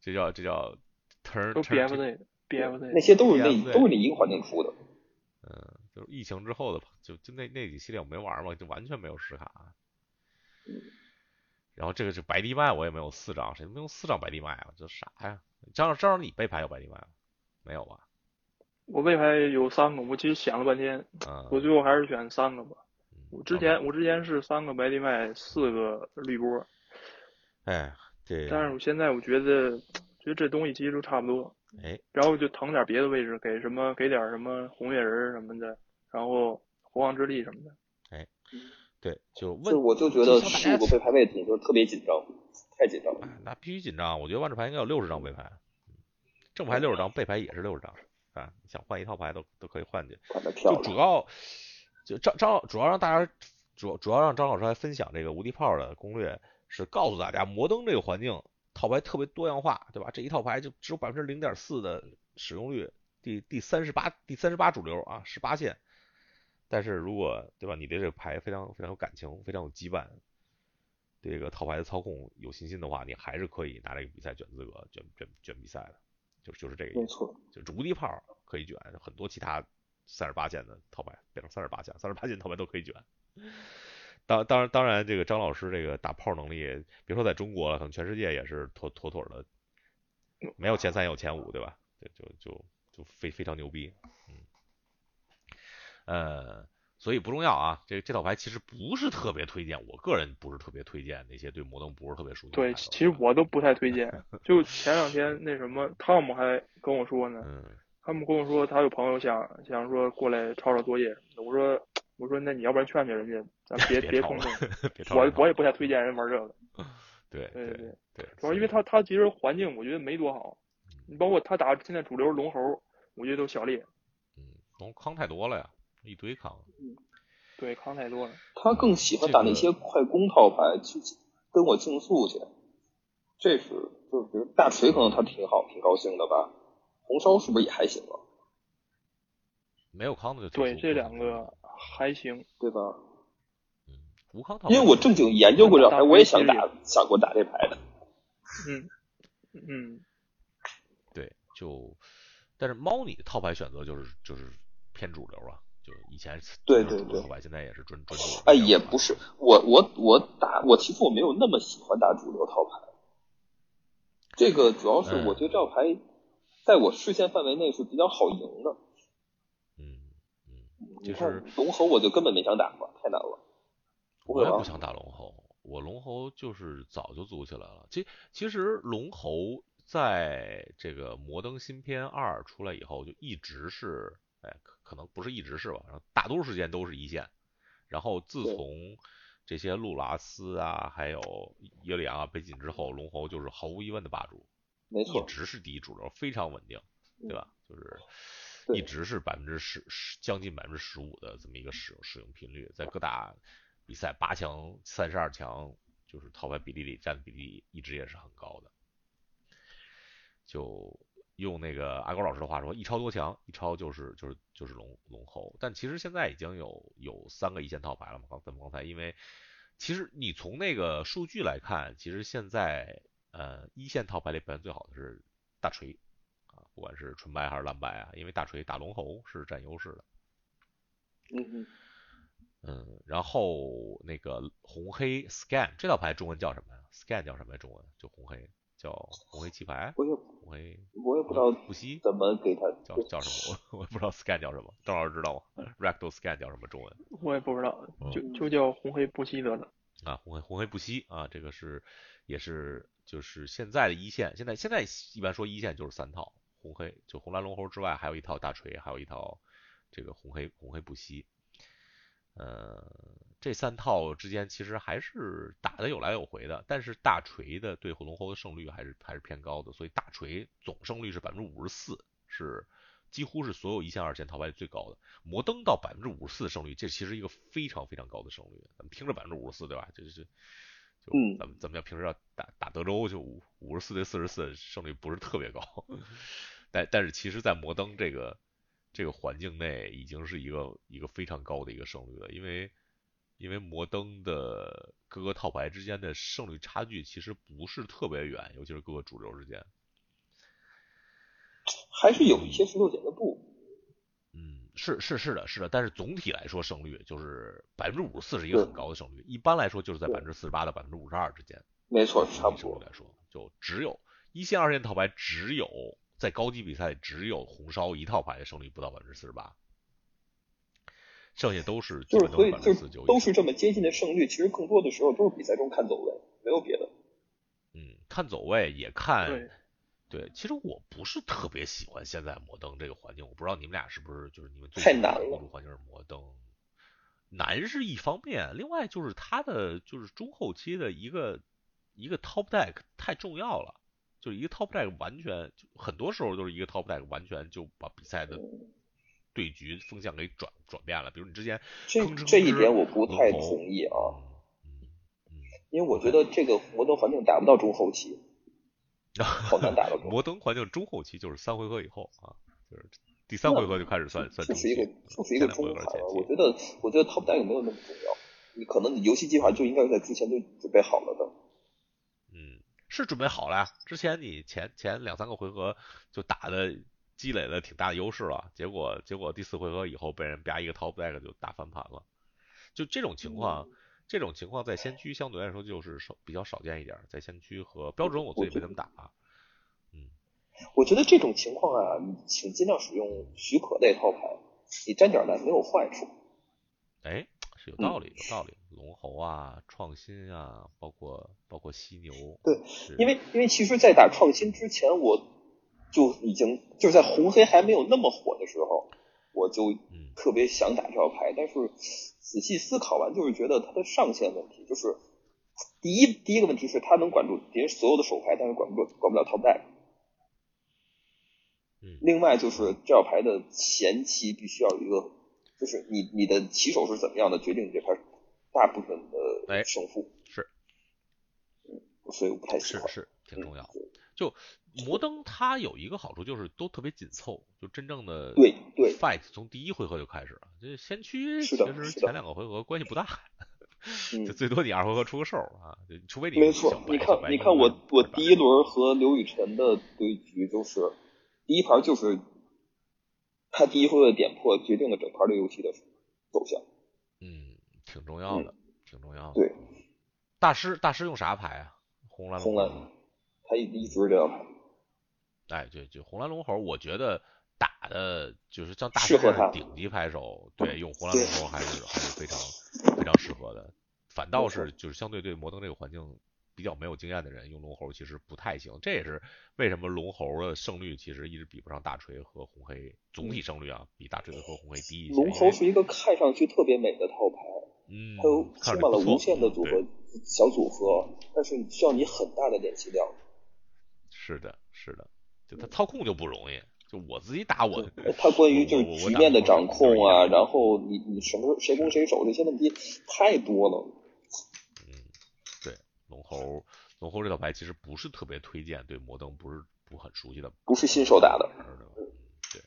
这叫这叫 turn BFZ BFZ 那些都是那都是那一个环境出的。嗯，就是疫情之后的，就就那那几系列我没玩嘛，就完全没有实卡。然后这个是白地麦，我也没有四张，谁没有四张白地麦啊？这啥呀？张张你背牌有白地麦吗？没有吧？我背牌有三个，我其实想了半天，我最后还是选三个吧。我之前我之前是三个白地麦，四个绿波。哎，对但是我现在我觉得，觉得这东西其实都差不多，哎，然后就腾点别的位置，给什么给点什么红月人什么的，然后国王之力什么的。哎对，就问就我就觉得就像大十五个家背牌位置就特别紧张，太紧张了。哎那必须紧张。我觉得万智牌应该有六十张背牌，正牌六十张，背牌也是六十张啊。你想换一套牌都都可以换去。就主要就张张主要让大家主主要让张老师来分享这个无敌炮的攻略，是告诉大家摩登这个环境套牌特别多样化，对吧？这一套牌就只有百分之零点四的使用率，第第三十八第三十八主流啊，十八线。但是如果对吧，你对这个牌非常非常有感情，非常有羁绊，对这个套牌的操控有信心的话，你还是可以拿这个比赛卷资格、卷卷卷比赛的，就就是这个意思。没错，就是无敌炮可以卷，很多其他三十八线的套牌变成三十八线，三十八线套牌都可以卷。当当然当然，这个张老师这个打炮能力，别说在中国了，可能全世界也是妥妥妥的，没有前三也有前五，对吧？就就就就非非常牛逼，嗯，呃，所以不重要啊。这这套牌其实不是特别推荐，我个人不是特别推荐那些对摩登不是特别熟悉的对，其实我都不太推荐。就前两天那什么，汤姆还跟我说呢，嗯汤姆跟我说他有朋友想想说过来抄抄作业什么的。我说我说那你要不然劝劝人家，咱别 别冲动。我我也不太推荐人玩这个，对对对对对，主要因为他他其实环境我觉得没多好，你包括他打现在主流龙猴，我觉得都小劣，嗯，龙坑太多了呀，一堆康。对康太多了。他更喜欢打那些快攻套牌，去跟我竞速去。这是就是比如大锤可能他挺好，挺高兴的吧。红烧是不是也还行啊？没有康的就对这两个还行，对吧？嗯，无康套因为我正经研究过这牌，我也想打，想过打这牌的。嗯嗯，对，就但是猫你的套牌选择就是就是偏主流啊，就以前对对对现在也是专专注。哎，也不是，我我我打我其实我没有那么喜欢打主流套牌，这个主要是我觉得这套牌在我视线范围内是比较好赢的。嗯嗯，就是龙猴我就根本没想打过，太难了。我也不想打龙猴，我龙猴就是早就组起来了。其其实龙猴在这个摩登新篇二出来以后，就一直是，哎，可可能不是一直是吧，然后大多数时间都是一线。然后自从这些路拉斯啊，还有耶利昂啊被禁之后，龙猴就是毫无疑问的霸主，一没错，直是第一主流，非常稳定，对吧？就是一直是百分之十十将近百分之十五的这么一个使用使用频率，在各大比赛八强、三十二强，就是套牌比例里占比例一直也是很高的。就用那个阿高老师的话说，一超多强，一超就是就是就是龙龙猴。但其实现在已经有有三个一线套牌了嘛，刚咱们刚才因为其实你从那个数据来看，其实现在呃一线套牌里表现最好的是大锤啊，不管是纯白还是蓝白啊，因为大锤打龙猴是占优势的。嗯嗯，嗯，然后那个红黑 scan 这套牌中文叫什么呀？scan 叫什么呀？中文就红黑叫红黑棋牌，我也红黑我也不知道不惜怎么给他叫叫什么，我 我也不知道 scan 叫什么，邓老师知道吗？rectal scan 叫什么中文？我也不知道，嗯就就叫红黑不惜得了。啊，红黑红黑不惜啊，这个是也是就是现在的一线，现在现在一般说一线就是三套，红黑就红蓝龙猴之外，还有一套大锤，还有一套这个红黑红黑不惜，呃，这三套之间其实还是打的有来有回的，但是大锤的对火龙猴的胜率还是还是偏高的，所以大锤总胜率是百分之五十四，是几乎是所有一线二线套牌里最高的。摩登到百分之五十四的胜率，这其实一个非常非常高的胜率。咱们听着百分之五十四，对吧？就是就嗯咱们咱们要平时要打打德州就五五十四对四十四胜率不是特别高，但但是其实，在摩登这个这个环境内，已经是一个一个非常高的一个胜率了，因为因为摩登的各个套牌之间的胜率差距其实不是特别远，尤其是各个主流之间。还是有一些石头剪子布。嗯，是是是的，是的，但是总体来说胜率就是百分之五十四是一个很高的胜率，一般来说就是在对百分之四十八到百分之五十二之间。没错，差不多。来说，就只有一线二线套牌只有在高级比赛里只有红烧一套牌的胜率不到百分之四十八，剩下都是就是都是百所以就是都是这么接近的胜率，其实更多的时候都是比赛中看走位，没有别的。嗯，看走位，也看对对。其实我不是特别喜欢现在摩登这个环境，我不知道你们俩是不是就是你们最难了辅助环境是摩登。难是一方面，另外就是他的就是中后期的一个一个 top deck 太重要了，就是一个 top deck 完全就很多时候都是一个 top deck 完全就把比赛的对局风向给转转变了。比如你之前这这一点我不太同意啊，嗯嗯因为我觉得这个摩登环境打不到中后期，好难打到中后摩登环境中后期就是三回合以后啊，就是第三回合就开始算算中期，就是一个就是一个中盘了。我觉得我觉得 top deck 没有那么重要，你可能你游戏计划就应该在之前就准备好了的。嗯，是准备好了呀。之前你前前两三个回合就打的积累了挺大的优势了，结果结果第四回合以后被人啪一个 top deck 就打翻盘了。就这种情况，这种情况在先驱相对来说就是少比较少见一点，在先驱和标准我自己没怎么打。嗯，我觉得这种情况啊，请尽量使用许可类套牌，你沾点蓝没有坏处。哎，是有道理，有道理。龙猴啊，创新啊，包括包括犀牛，对，因为因为其实，在打创新之前，我就已经就是在红黑还没有那么火的时候，我就嗯特别想打这套牌，但是仔细思考完，就是觉得它的上限问题，就是第一第一个问题是它能管住别人所有的手牌，但是管不住管不了 top 另外就是这套牌的前期必须要有一个，就是你你的起手是怎么样的，决定你这牌大部分哎的胜负。是所以我不太喜欢。是是挺重要嗯。对就摩登它有一个好处就是都特别紧凑，就真正的对对 fight 从第一回合就开始了。这先驱其实前两个回合关系不大，嗯就最多你二回合出个手啊，就除非你没错你看，你看我我第一轮和刘雨辰的对局，就是第一盘就是他第一回合的点破决定了整盘的游戏的走向。嗯，挺重要的，挺重要的。对，大师大师用啥牌啊？红蓝红蓝他一一直是这样牌，哎，对，就红蓝龙猴，我觉得打的就是像大师适合他这样顶级拍手，对，用红蓝龙猴还是还是非常非常适合的。反倒是就是相对对摩登这个环境比较没有经验的人，用龙猴其实不太行。这也是为什么龙猴的胜率其实一直比不上大锤和红黑，总体胜率啊比大锤和红黑低一些。龙猴是一个看上去特别美的套牌，嗯，它有充满了无限的组合小组合，但是需要你很大的点击量。是的，是的，就他操控就不容易。就我自己打我，他关于就是局面的掌控啊，然后你你什么谁攻谁守这些问题太多了。嗯，对，龙猴龙猴这套牌其实不是特别推荐对摩登不是不很熟悉的不是新手打的。玩的。嗯，对。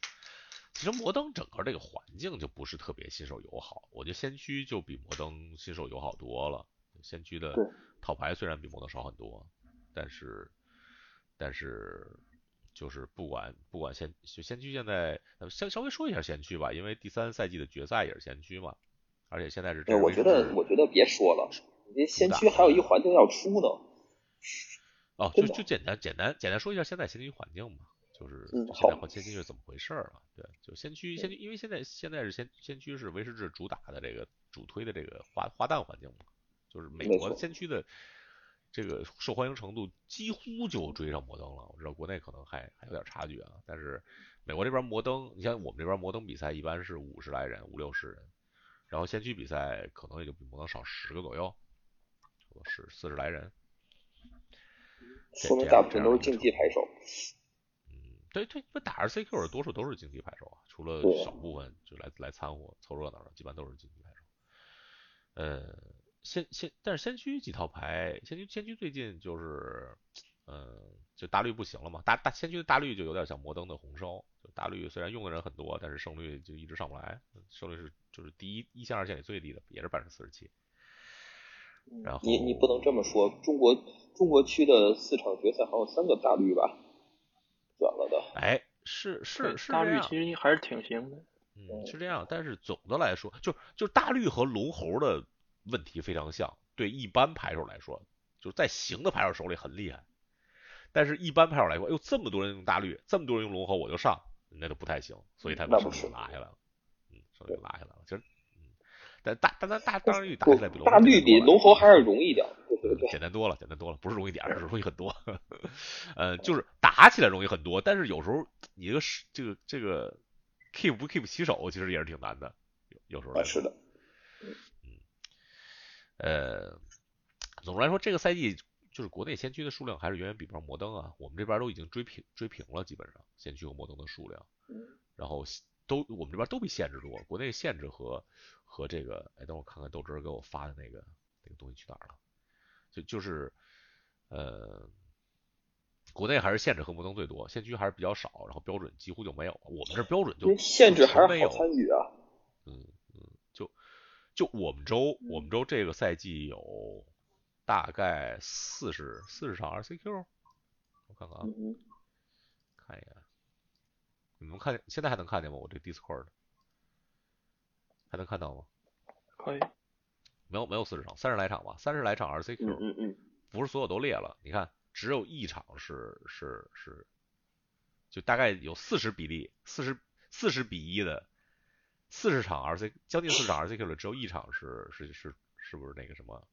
其实摩登整个这个环境就不是特别新手友好，我觉得先驱就比摩登新手友好多了。先驱的套牌虽然比摩登少很多，但是但是就是不管不管先就先驱现在呃稍稍微说一下先驱吧，因为第三赛季的决赛也是先驱嘛，而且现在是这对，我觉得我觉得别说了，你这先驱还有一个环境要出呢。哦，就就简单简单简单说一下现在先驱环境吧，就是嗯现在先驱是怎么回事儿啊？对，就先驱先驱，因为现在现在是先先驱是威士忌主打的这个主推的这个花花旦环境嘛，就是美国的先驱的这个受欢迎程度几乎就追上摩登了。我知道国内可能还还有点差距啊，但是美国这边摩登，你像我们这边摩登比赛一般是五十来人，五六十人，然后先驱比赛可能也就比摩登少十个左右，是四十来人。说明大部分都是竞技牌手。嗯，对对，不打 RCQ 的多数都是竞技牌手啊，除了对少部分就来来掺和凑热闹的，基本都是竞技牌手。呃，先先但是先驱几套牌，先驱先驱最近就是，嗯、就大绿不行了嘛，大大先驱的大绿就有点像摩登的红烧，就大绿虽然用的人很多，但是胜率就一直上不来，胜率是就是第一一线二线里最低的，也是百分之四十七。然后你你不能这么说，中国中国区的四场决赛好像有三个大绿吧，转了的。哎，是是是大绿其实还是挺行的。嗯，是这样，但是总的来说，就就大绿和龙猴的问题非常像。对一般牌手来说，就是在行的牌手手里很厉害，但是一般牌手来说，哎呦，这么多人用大绿，这么多人用龙猴，我就上，那就不太行，所以他把胜率那不是拉下来了，嗯，胜率拉下来了。其实，嗯，但大但但大大绿打起来比龙大绿比龙猴还是容易点儿。对对对，简单多了，简单多了，不是容易点，是容易很多。呃，就是打起来容易很多，但是有时候你这个是这个这个 keep 不 keep 起手，其实也是挺难的，有有时候。是的。呃，总的来说，这个赛季就是国内先驱的数量还是远远比不上摩登啊。我们这边都已经追平追平了，基本上先驱和摩登的数量。然后都我们这边都被限制多，国内限制和和这个，哎，等我看看豆汁儿给我发的那个那个东西去哪儿了？就就是呃，国内还是限制和摩登最多，先驱还是比较少，然后标准几乎就没有。我们这标准就限制还是没有参与啊。嗯就我们州我们州这个赛季有大概四十四十场 RCQ，我看看啊，看一眼。你们看现在还能看见吗？我这 Discord 还能看到吗？可以。没有没有四十场，三十来场吧，三十来场 RCQ，嗯嗯，不是所有都列了。你看，只有一场是是是，就大概有四十比例，四十四十比一的四十场 RC，将近四十场 RCQ 了只有一场是是是是不是那个什么？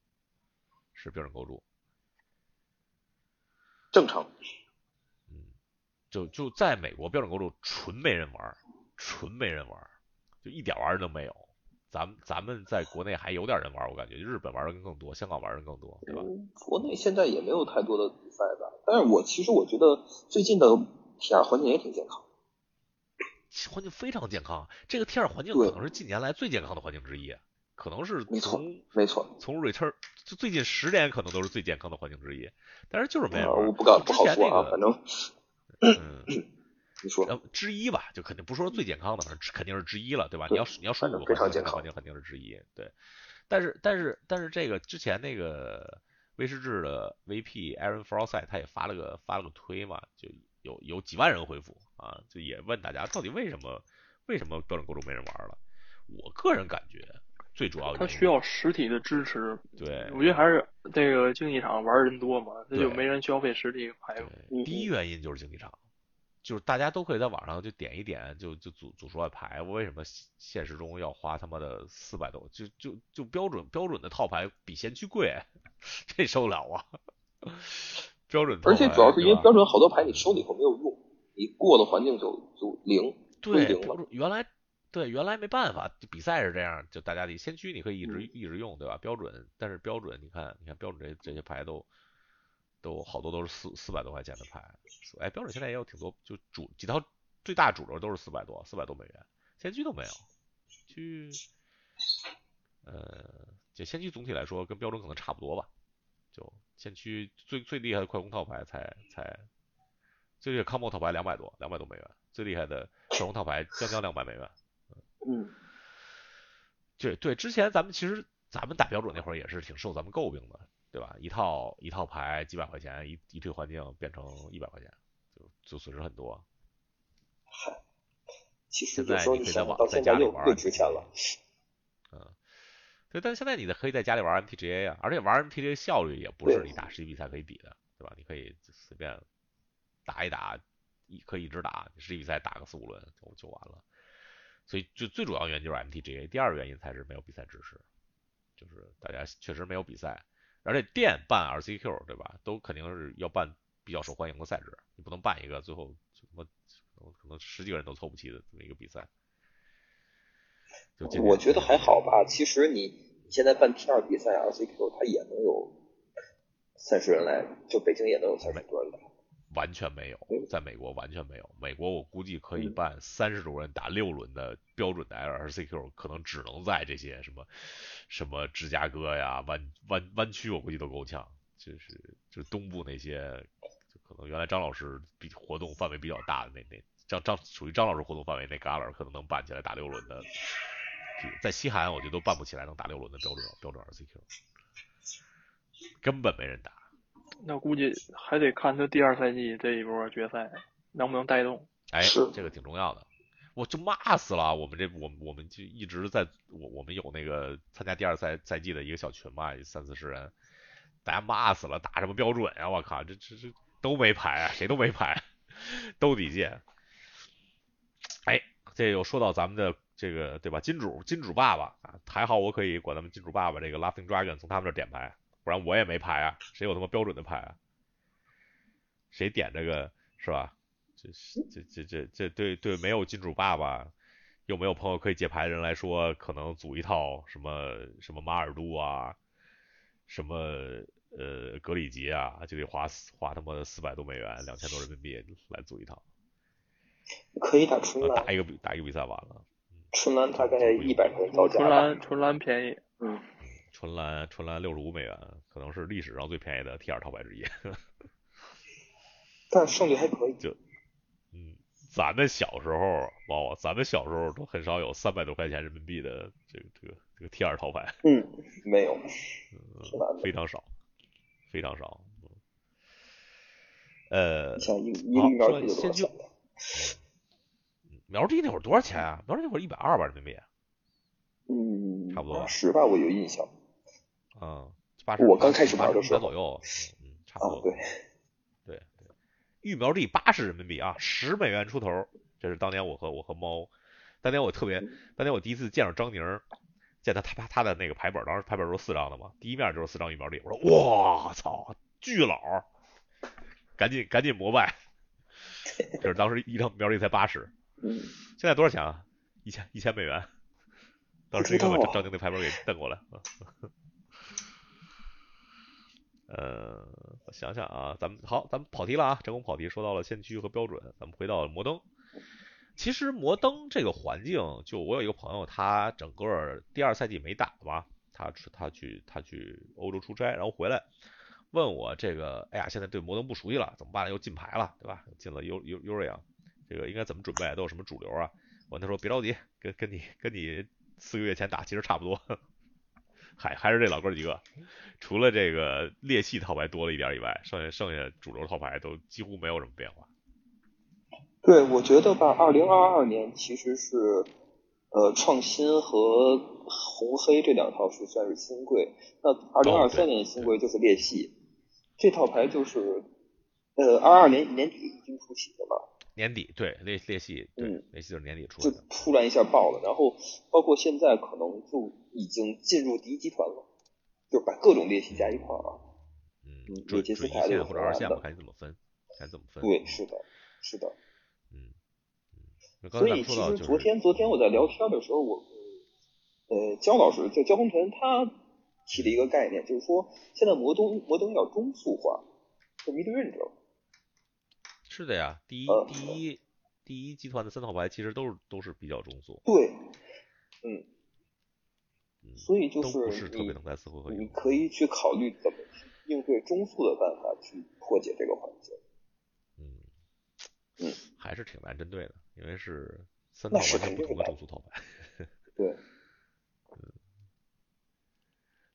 是标准构筑？正常。嗯就就在美国标准构筑纯没人玩，纯没人玩，就一点玩儿都没有。咱们咱们在国内还有点人玩，我感觉日本玩的更多，香港玩的更多，对吧？国内现在也没有太多的比赛吧，但是我其实我觉得最近的 PR 环境也挺健康，环境非常健康。这个 T 二环境可能是近年来最健康的环境之一，可能是从没错从 Return 就最近十年可能都是最健康的环境之一，但是就是没人玩。我不敢不好说啊，反正。嗯，你说之一吧，就肯定不说最健康的，反正肯定是之一了，对吧？你要你要说五个环境，环境肯定是之一，对。但是但是但是这个之前那个威士治的 VP Aaron Frost 他也发了个发了个推嘛，就有有几万人回复啊，就也问大家到底为什么为什么标准构筑没人玩了？我个人感觉最主要他需要实体的支持，对，我觉得还是这个竞技场玩人多嘛，那就没人消费实体牌。第一原因就是竞技场。就是大家都可以在网上就点一点，就就组组出来牌。我为什么现实中要花他妈的四百多？就就就标准标准的套牌比先驱贵，这受得了啊？标准，而且主要是因为标准好多牌你收了以后没有用，你过的环境就就零，对，零了原来对原来没办法，比赛是这样，就大家得先驱你可以一直一直用，对吧？标准，但是标准你看你看标准这这些牌都。都好多都是四四百多块钱的牌，哎，标准现在也有挺多，就主几套最大主流都是四百多，四百多美元，先驱都没有，去，呃，就先驱总体来说跟标准可能差不多吧，就先驱最最厉害的快攻套牌才才，最厉害 combo 套牌两百多，两百多美元，最厉害的快攻套牌将将两百美元，嗯，对对，之前咱们其实咱们打标准那会儿也是挺受咱们诟病的。对吧？一套一套牌几百块钱，一一退环境变成一百块钱，就就损失很多。嗨，其实现在你可以在网在家里玩，更值钱了。但是现在你的可以在家里玩 MTGA 啊，而且玩 MTGA 效率也不是你打实际比赛可以比的，对吧？你可以随便打一打，一可以一直打，实际比赛打个四五轮就就完了。所以就最主要原因就是 MTGA，第二个原因才是没有比赛支持，就是大家确实没有比赛。而且店办 RCQ 对吧，都肯定是要办比较受欢迎的赛制，你不能办一个最后什么可能十几个人都凑不齐的这么一个比赛。我觉得还好吧，其实你现在办 T 二比赛 RCQ，它也能有三十人来，就北京也能有三十多人来。完全没有，在美国完全没有。美国我估计可以办三十多人打六轮的标准的 LCQ，可能只能在这些什么什么芝加哥呀、湾湾湾区，我估计都够呛。就是就是东部那些，就可能原来张老师比活动范围比较大的那那张张属于张老师活动范围那旮旯，可能能办起来打六轮的。在西海岸，我觉得都办不起来能打六轮的标准标准 RCQ，根本没人打。那估计还得看他第二赛季这一波决赛能不能带动。哎，这个挺重要的。我就骂死了，我们这我我们就一直在我我们有那个参加第二赛赛季的一个小群嘛，三四十人，大家骂死了，打什么标准呀？我靠，这这这都没牌，谁都没牌，都底线。哎，这又说到咱们的这个对吧？金主金主爸爸啊，还好我可以管他们金主爸爸这个 Laughing Dragon 从他们这点牌。不然我也没牌啊，谁有他妈标准的牌啊？谁点这个是吧？这这这这这对对没有金主爸爸，又没有朋友可以借牌的人来说，可能组一套什么什么马尔都啊，什么呃格里吉啊，就得花花他妈的四百多美元，两千多人民币来组一套。可以打春兰，打一个比打一个比赛完了。春兰大概一百人造价。春兰春兰便宜，嗯。春兰春兰六十五美元，可能是历史上最便宜的 T 二套牌之一。但胜率还可以。就，嗯，咱们小时候，包括咱们小时候都很少有三百多块钱人民币的这个这个这个 T 二套牌。嗯，没有，嗯，非常少，非常少。呃，像一一个苗地先就，苗地那会儿多少钱啊？苗地那会儿一百二吧人民币。嗯，差不多十吧，我有印象。嗯，八十。我刚开始玩的时候左右，嗯，差不多。对，对对，育苗地八十人民币啊，十美元出头。这是当年我和我和猫，当年我特别，当年我第一次见着张宁，见他他他的那个牌本，当时牌本都是四张的嘛，第一面就是四张育苗地，我说哇操，巨老，赶紧赶紧膜拜。就是当时一张苗地才八十，嗯，现在多少钱啊？一千一千美元。当时把张宁那牌本给瞪过来。呃，我想想啊，咱们好，咱们跑题了啊，成功跑题，说到了先驱和标准，咱们回到摩登。其实摩登这个环境，就我有一个朋友，他整个第二赛季没打嘛，他他去他去欧洲出差，然后回来问我这个，哎呀，现在对摩登不熟悉了，怎么办？又进牌了，对吧？进了 U U U 瑞阳，这个应该怎么准备？都有什么主流啊？我他说别着急，跟跟你跟你。四个月前打其实差不多，还还是这老哥几个，除了这个裂隙套牌多了一点以外，剩下剩下主流套牌都几乎没有什么变化。对，我觉得吧，二零二二年其实是呃创新和红黑这两套是算是新贵，那二零二三年新贵就是裂隙，这套牌就是呃二二年年底已经出齐的嘛。年底对裂裂隙，对裂隙就是年底出就突然一下爆了，然后包括现在可能就已经进入第一集团了，就把各种裂隙加一块儿啊。嗯，准准一线或者二线我，看你怎么分，看怎么分。对，是的，是的。嗯嗯。所以其实昨天昨天我在聊天的时候，我呃焦老师就焦红尘他提了一个概念，就是说现在摩登摩登要中速化，就 mid range。是的呀，第一第一第一集团的三套牌其实都是都是比较中速。对，嗯，所以就是不是特别能在四回合你可以去考虑怎么去应对中速的办法去破解这个环节。嗯嗯，还是挺难针对的，因为是三套完全不同的中速套牌。对，嗯，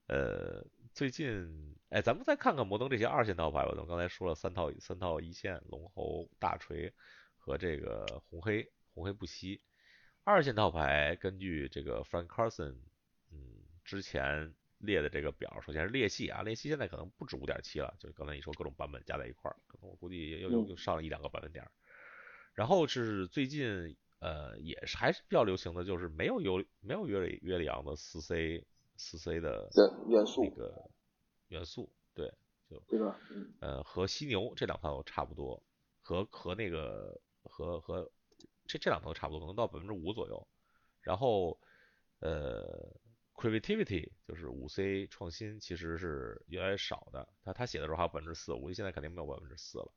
呃。最近，哎，咱们再看看摩登这些二线套牌吧。咱们刚才说了三套，三套一线龙猴、大锤和这个红黑，红黑不息。二线套牌根据这个 Frank Carson，嗯，之前列的这个表，首先是裂隙啊，裂隙现在可能不止五点七了，就是刚才你说各种版本加在一块儿，可能我估计又又又上了一两个百分点。然后是最近，呃，也是还是比较流行的，就是没有有没有约里约里昂的四 C。四 C 的元素，那个元素，对，就对吧？呃，和犀牛这两套差不多，和和那个和和这这两套差不多，可能到百分之五左右。然后呃，Creativity 就是五 C 创新，其实是越来越少的。他他写的时候还有百分之四，我估计现在肯定没有百分之四了。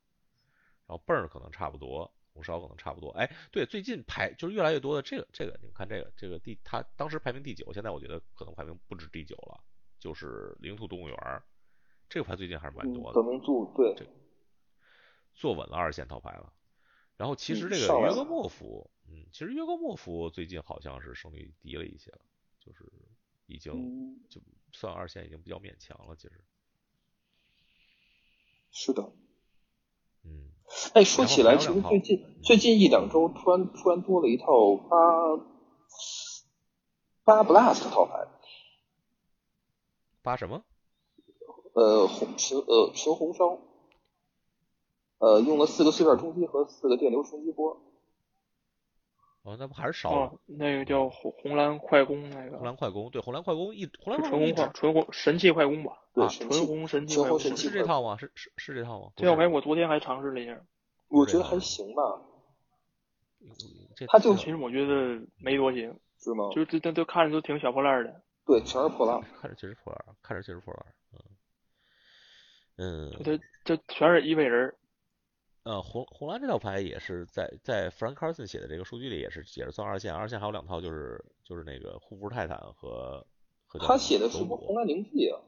然后泵儿可能差不多。红烧可能差不多，哎，对，最近排就是越来越多的这个这个，你们看这个这个第他当时排名第九，现在我觉得可能排名不止第九了，就是领土动物园，这个牌最近还是蛮多的。名度对，坐稳了二线套牌了。然后其实这个约格莫夫，嗯，其实约格莫夫最近好像是胜率低了一些了，就是已经就算二线已经比较勉强了，其实。是的。嗯。哎，说起来，其实最近最近一两周突然突然多了一套八八 blast 套牌。八什么？呃，红纯呃纯红烧。呃，用了四个碎片冲击和四个电流冲击波。哦，那不还是少哦，那个叫红红蓝快攻那个红，蓝快攻，对，红蓝快攻一红蓝就快攻一纯红快纯红神器快攻吧，啊对纯红神器快攻。神器是这套吗？是是是这套吗？这套牌我昨天还尝试了一下，我觉得还行吧，这它就其实我觉得没多行，是吗？就这这都看着都挺小破烂的。对，全是破烂。看着确实破烂，看着确实破烂，嗯嗯，这这全是一位人儿，呃，红红蓝这套牌也是在在 Frank Carson 写的这个数据里也是也是算二线，二线还有两套就是就是那个护符泰坦和和他写的是不是红蓝灵记啊？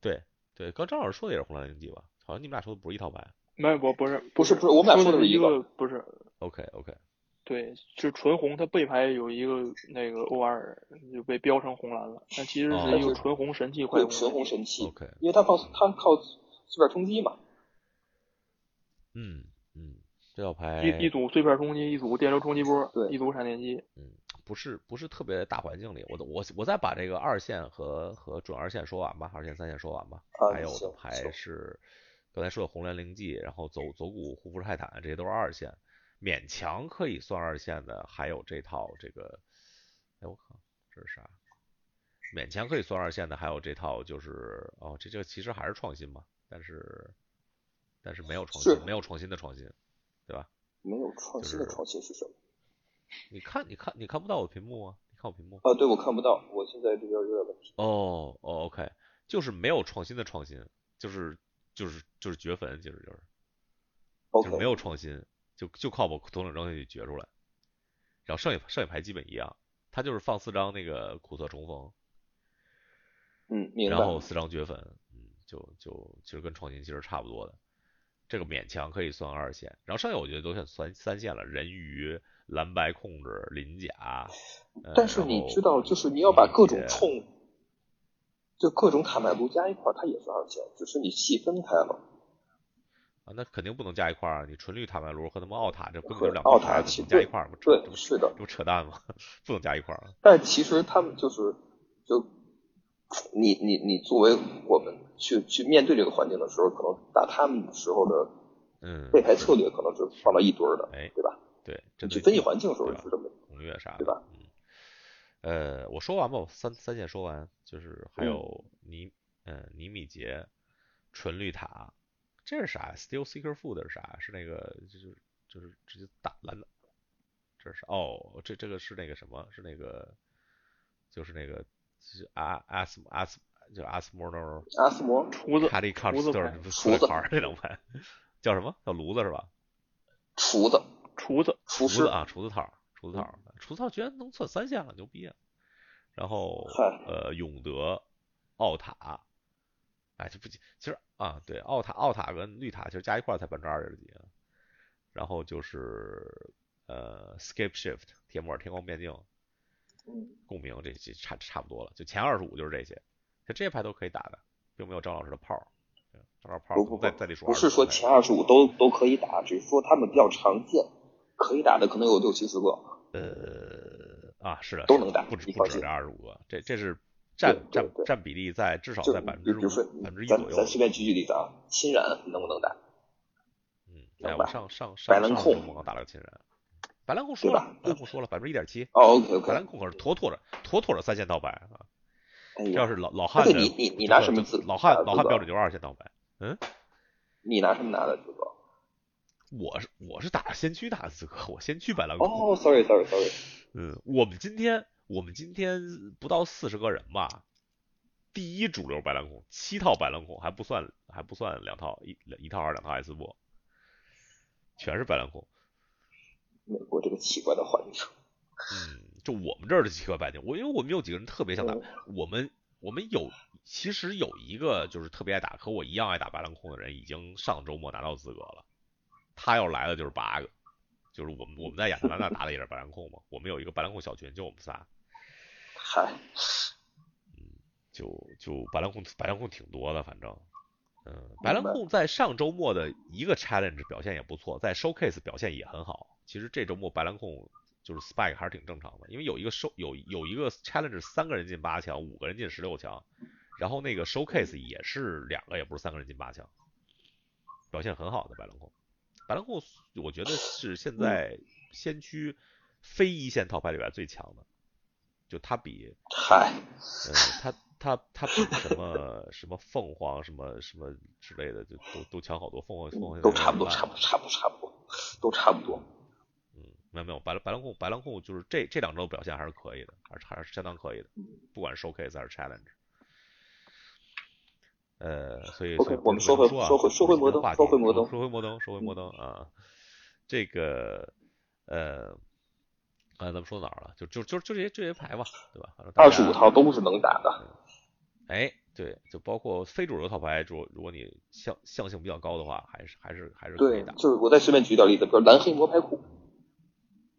对对，刚张老师说的也是红蓝灵记吧？好像你们俩说的不是一套牌。没不不是不是不是我们俩说的是一说的是一个不是 OK OK，对，是纯红，它背牌有一个那个 OR 就被标成红蓝了，但其实哦是一个纯红神器快对，攻。纯红神器 OK 因为他靠他靠碎片冲击嘛。嗯嗯，这套牌一一组碎片冲击，一组电流冲击波，对一组闪电击。嗯，不是不是特别大环境里，我我我再把这个二线和和准二线说完吧，二线三线说完吧，啊还有的牌是刚才说的红蓝灵记，然后走走骨护肤泰坦，这些都是二线，勉强可以算二线的，还有这套这个，哎我靠，这是啥？勉强可以算二线的，还有这套就是哦，这这其实还是创新嘛，但是但是没有创新，没有创新的创新，对吧？没有创新的创新是什么？你看你看你看不到我屏幕吗？你看我屏幕？啊，对我看不到，我现在这边有点问题。哦哦，OK，就是没有创新的创新，就是就是就是绝坟，就是就是就没有创新，就就靠把头领扔下去绝出来，然后剩下剩下牌基本一样，他就是放四张那个苦涩重逢，嗯，然。后四张绝粉，嗯，就就其实跟创新其实差不多的，这个勉强可以算二线，然后剩下我觉得都算算三线了，人鱼、蓝白控制、鳞甲，呃但是你知道，就是你要把各种冲，就各种卡麦卢加一块儿，它也是二线，只是你细分开了。啊，那肯定不能加一块儿啊！你纯绿塔麦卢和他们奥塔这根本就两个奥塔牌子，其怎么加一块儿？不扯对是的这不扯淡吗？不能加一块儿啊！但其实他们就是，就你你你作为我们去去面对这个环境的时候，可能打他们的时候的嗯，备牌策略可能是放到一堆儿的，哎对吧？对，去分析环境的时候是这么，攻略啥的，对吧？嗯，呃，我说完吧，我三三线说完，就是还嗯有尼嗯尼米杰、纯绿塔，这是啥？Steel Seeker Food 是啥？是那个就是就是直接打烂的，这是哦，这这个是那个什么？是那个就是那个就是阿阿斯阿斯就是阿斯莫诺阿斯摩厨子卡利卡斯特出厨子来牌儿这两牌叫什么？叫炉子是吧？厨子厨子厨师啊，厨子套儿，厨子套儿，厨子套儿居然能算三线了，牛逼啊！然后呃，永德、奥塔，哎，这不其实啊，对，奥塔、奥塔跟绿塔其实加一块儿才百分之二十几啊。然后就是呃，Scape Shift、铁木尔天光变镜、嗯共鸣这些差差不多了，就前二十五就是这些，就这些牌都可以打的，并没有张老师的炮张老师炮不不不再再得说不是说前二十五都都可以打，只是说他们比较常见，可以打的可能有六七十个。呃啊，是的，都能打不止不止这二十五个，这这是占占占比例在至少在百分之五百分之一左右咱。随便举举例子啊，侵染能不能打？嗯，哎，我上上上白兰控上周末刚打了个侵染，白兰控说了白兰控说了百分之一点七，哦，OK 白兰 OK，控可是妥妥的妥妥的三线套白啊！这要是老老汉的，你你你拿什么资老汉老汉标准就是二线套白。嗯你拿什么拿的资格？我是我是打先驱打的资格，我先驱白兰控。哦，sorry sorry sorry，嗯，我们今天我们今天不到四十个人吧，第一主流白兰控七套白兰控还不算还不算两套一一套还是两套艾斯波，全是白兰控。美国这个奇怪的环境，嗯，就我们这儿的奇怪白境，我因为我们有几个人特别想打嗯，我们我们有其实有一个就是特别爱打，和我一样爱打白兰控的人，已经上周末拿到资格了。他要来的就是八个，就是我们我们在亚特兰大打的也是白兰控嘛，我们有一个白兰控小群，就我们仨，嗨，就就白兰控白兰控挺多的，反正，嗯，白兰控在上周末的一个 challenge 表现也不错，在 showcase 表现也很好。其实这周末白兰控就是 spike 还是挺正常的，因为有一个 show 有有一个 challenge 三个人进八强，五个人进十六强，然后那个 showcase 也是两个，也不是三个人进八强，表现很好的白兰控。白兰控我觉得是现在先驱非一线套牌里边最强的，就他比，嗨，呃，他他他比什么什么凤凰什么什么之类的，就都都强好多。凤凰凤凰都差不多，差不多，差不多，差不多，都差不多。嗯，没有没有，白白狼控白狼控就是这这两周表现还是可以的，还是还是相当可以的，不管是 showcase 还是 challenge。呃，所以所以我们说回说回说回摩登，说回摩登，说回摩登，说回摩登啊，这个呃，刚才咱们说哪儿了？就就就就这些这些牌吧，对吧？二十五套都是能打的。哎，对，就包括非主流套牌，如如果你象象性比较高的话，还是还是还是可以打。就是我再随便举点例子，比如蓝黑魔牌库。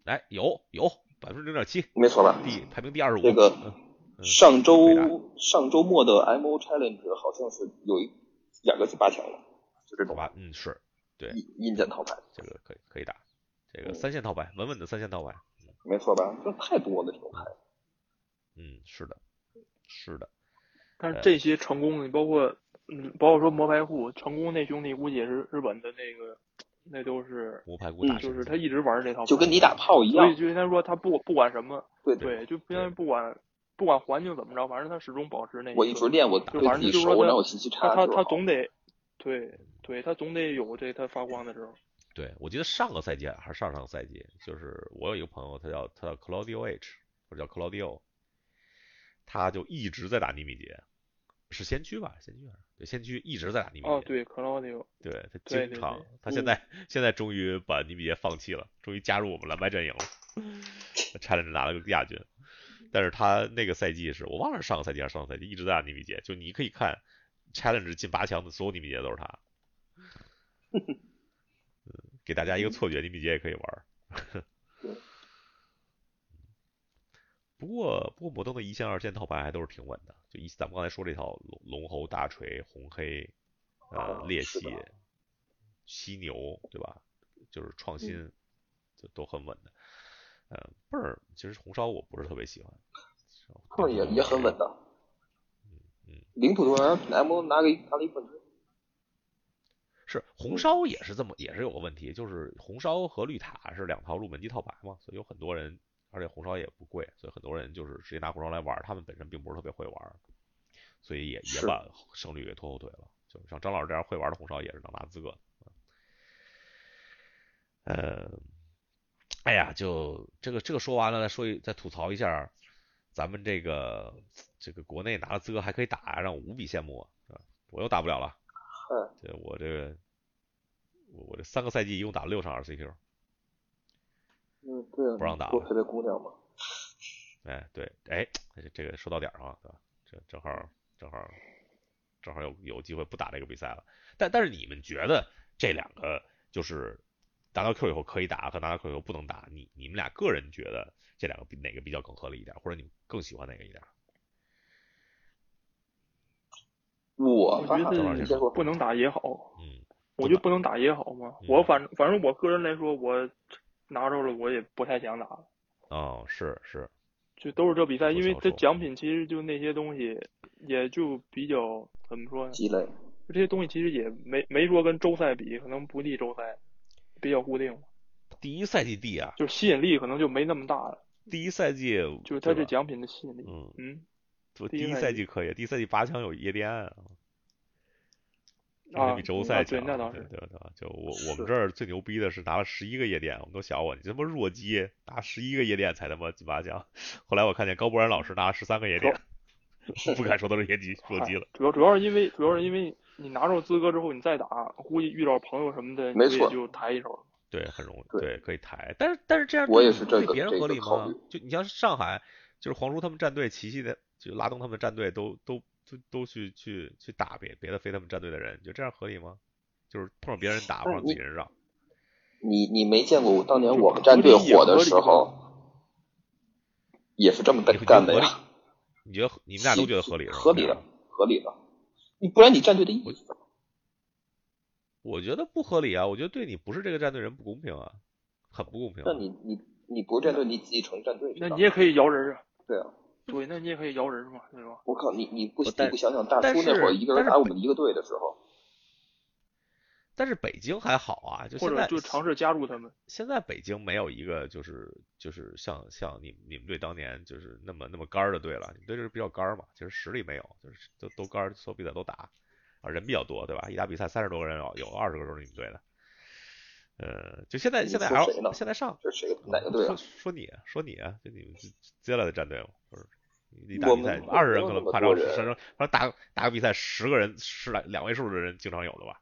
哎，有有百分之零点七，没错吧？第排名第二十五。这个。上周上周末的 MO Challenge 好像是有一两个是八强了，就这种吧，嗯是，对，阴间套牌，这个可以可以打，这个三线套牌，稳稳的三线套牌，没错吧？这太多了这种牌，嗯是的，是的，但是这些成功的，包括嗯，包括说魔牌库成功那兄弟，估计也是日本的那个，那都是魔牌库大就是他一直玩这套，就跟你打炮一样，所以就应该说他不不管什么，对对，就应该不管。不管环境怎么着，反正他始终保持那。我一直练，我就反正就是说他他他总得，对对，他总得有这他发光的时候。对，我记得上个赛季还是上上个赛季，就是我有一个朋友，他叫他叫 Claudio H，或者叫 Claudio，他就一直在打尼米杰，是先驱吧？先驱还是？对，先驱一直在打尼米杰。哦，对，Claudio。对他经常，他现在现在终于把尼米杰放弃了，终于加入我们蓝白阵营了，差点拿了个亚军。但是他那个赛季是我忘了上个赛季还是上个赛季一直在打尼米杰，就你可以看 challenge 进八强的所有尼米杰都是他。嗯，给大家一个错觉，你米杰也可以玩。不过不过摩登的一线二线套牌还都是挺稳的，就一咱们刚才说这套龙龙猴大锤红黑呃裂隙犀牛对吧？就是创新就都很稳的。嗯，倍儿，其实红烧我不是特别喜欢，倍儿也也很稳的。嗯嗯，领土动员 M 拿个拿了一冠军。是红烧也是这么也是有个问题，就是红烧和绿塔是两套入门级套牌嘛，所以有很多人，而且红烧也不贵，所以很多人就是直接拿红烧来玩，他们本身并不是特别会玩，所以也也把胜率给拖后腿了。就像张老师这样会玩的红烧也是能拿资格。呃。哎呀，就这个这个说完了，再说一再吐槽一下，咱们这个这个国内拿了资格还可以打，让我无比羡慕啊！我又打不了了，这我这个我我这三个赛季一共打了六场 RCQ。嗯，对啊，不让打，多陪陪姑娘嘛。哎，对，哎，这个说到点上了，对吧？这正好正好正好有有机会不打这个比赛了。但但是你们觉得这两个就是？拿到 Q 以后可以打，和拿到 Q 以后不能打。你你们俩个人觉得这两个比哪个比较更合理一点，或者你们更喜欢哪个一点？我觉得不能打也好。嗯，我觉得不能打也好嘛。我反反正我个人来说，我拿着了，我也不太想打了。哦，是是，就都是这比赛，因为这奖品其实就那些东西，也就比较怎么说呢？积累。这些东西其实也没没说跟周赛比，可能不敌周赛。比较固定，第一赛季低啊，就是吸引力可能就没那么大了。第一赛季就是它这奖品的吸引力，嗯嗯，第一赛季可以，第一赛季八强有夜店啊，那比周赛强，对，对吧？就我我们这儿最牛逼的是拿了十一个夜店，我们都笑我，你他妈弱鸡，拿十一个夜店才他妈进八强。后来我看见高博然老师拿了十三个夜店，不敢说他是弱鸡，弱鸡了。主要主要是因为主要是因为。你拿着资格之后，你再打，估计遇到朋友什么的，没错，就抬一手。对，很容易，对，可以抬。但是但是这样我也是这对别人合理吗？就你像上海，就是黄叔他们战队，奇袭的，就拉动他们战队，都都都都去去去打别别的非他们战队的人，就这样合理吗？就是碰上别人打，碰上自己人让。你你没见过当年我们战队火的时候，也是这么干的呀？你觉得你们俩都觉得合理？合理的，合理的。你不然你战队的意义？我觉得不合理啊！我觉得对你不是这个战队人不公平啊，很不公平。那你你你不是战队，你自己成战队？那你也可以摇人啊。对啊。对，那你也可以摇人嘛，对吧？我靠，你你不你不想想大叔那会儿一个人打我们一个队的时候？但是北京还好啊，就或现在者就尝试加入他们。现在北京没有一个就是就是像像你你们队当年就是那么那么干儿的队了，你们队就是比较干儿嘛，其实实力没有，就是都都干儿，所有比赛都打，啊人比较多对吧？一打比赛三十多个人有有二十个都是你们队的，呃，就现在现在 L 呢现在上这是谁哪个队啊？说你说你啊，就你们接下来的战队嘛，就是一打比赛二十人可能夸张，反正打打个比赛十个人十来两位数的人经常有的吧，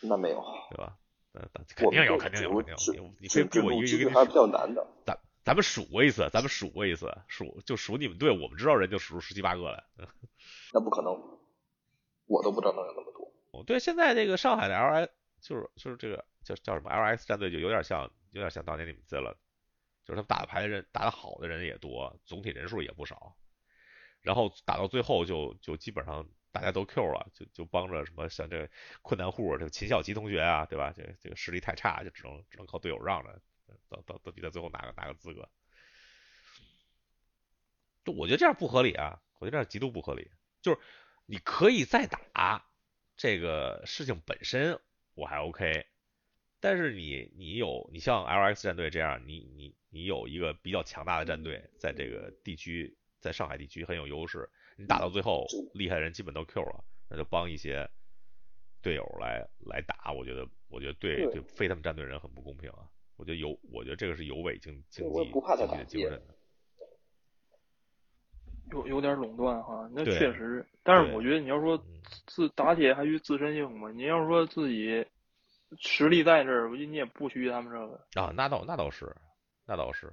那没有，对吧？呃，肯定有，肯定有，肯定有，你你可以逼我一个一个给你还是比较。难的。咱咱们数过一次，咱们数过一次，数就数你们队，我们知道人就数出十七八个来。那不可能，我都不知道能有那么多。哦，对，现在这个上海的 L I 就是就是这个叫叫什么 L X 战队，就有点像有点像当年你们这了，就是他们打的牌的人打的好的人也多，总体人数也不少，然后打到最后就就基本上大家都 Q 了，就就帮着什么像这困难户这个秦小琪同学啊，对吧？这这个实力太差，就只能只能靠队友让着，到到到比赛最后拿个拿个资格。就我觉得这样不合理啊，我觉得这样极度不合理。就是你可以再打，这个事情本身我还 OK，但是你你有你像 LX 战队这样，你你你有一个比较强大的战队，在这个地区，在上海地区很有优势，你打到最后厉害的人基本都 Q 了，那就帮一些队友来来打，我觉得我觉得对对对非他们战队人很不公平啊。我觉得有，我觉得这个是有违竞竞我也技不怕他竞技的精神的。有有点垄断哈，那确实。但是我觉得你要说嗯自打铁还需自身硬嘛，你要说自己实力在这儿，我觉得你也不虚他们这个。啊，那倒那倒是，那倒是，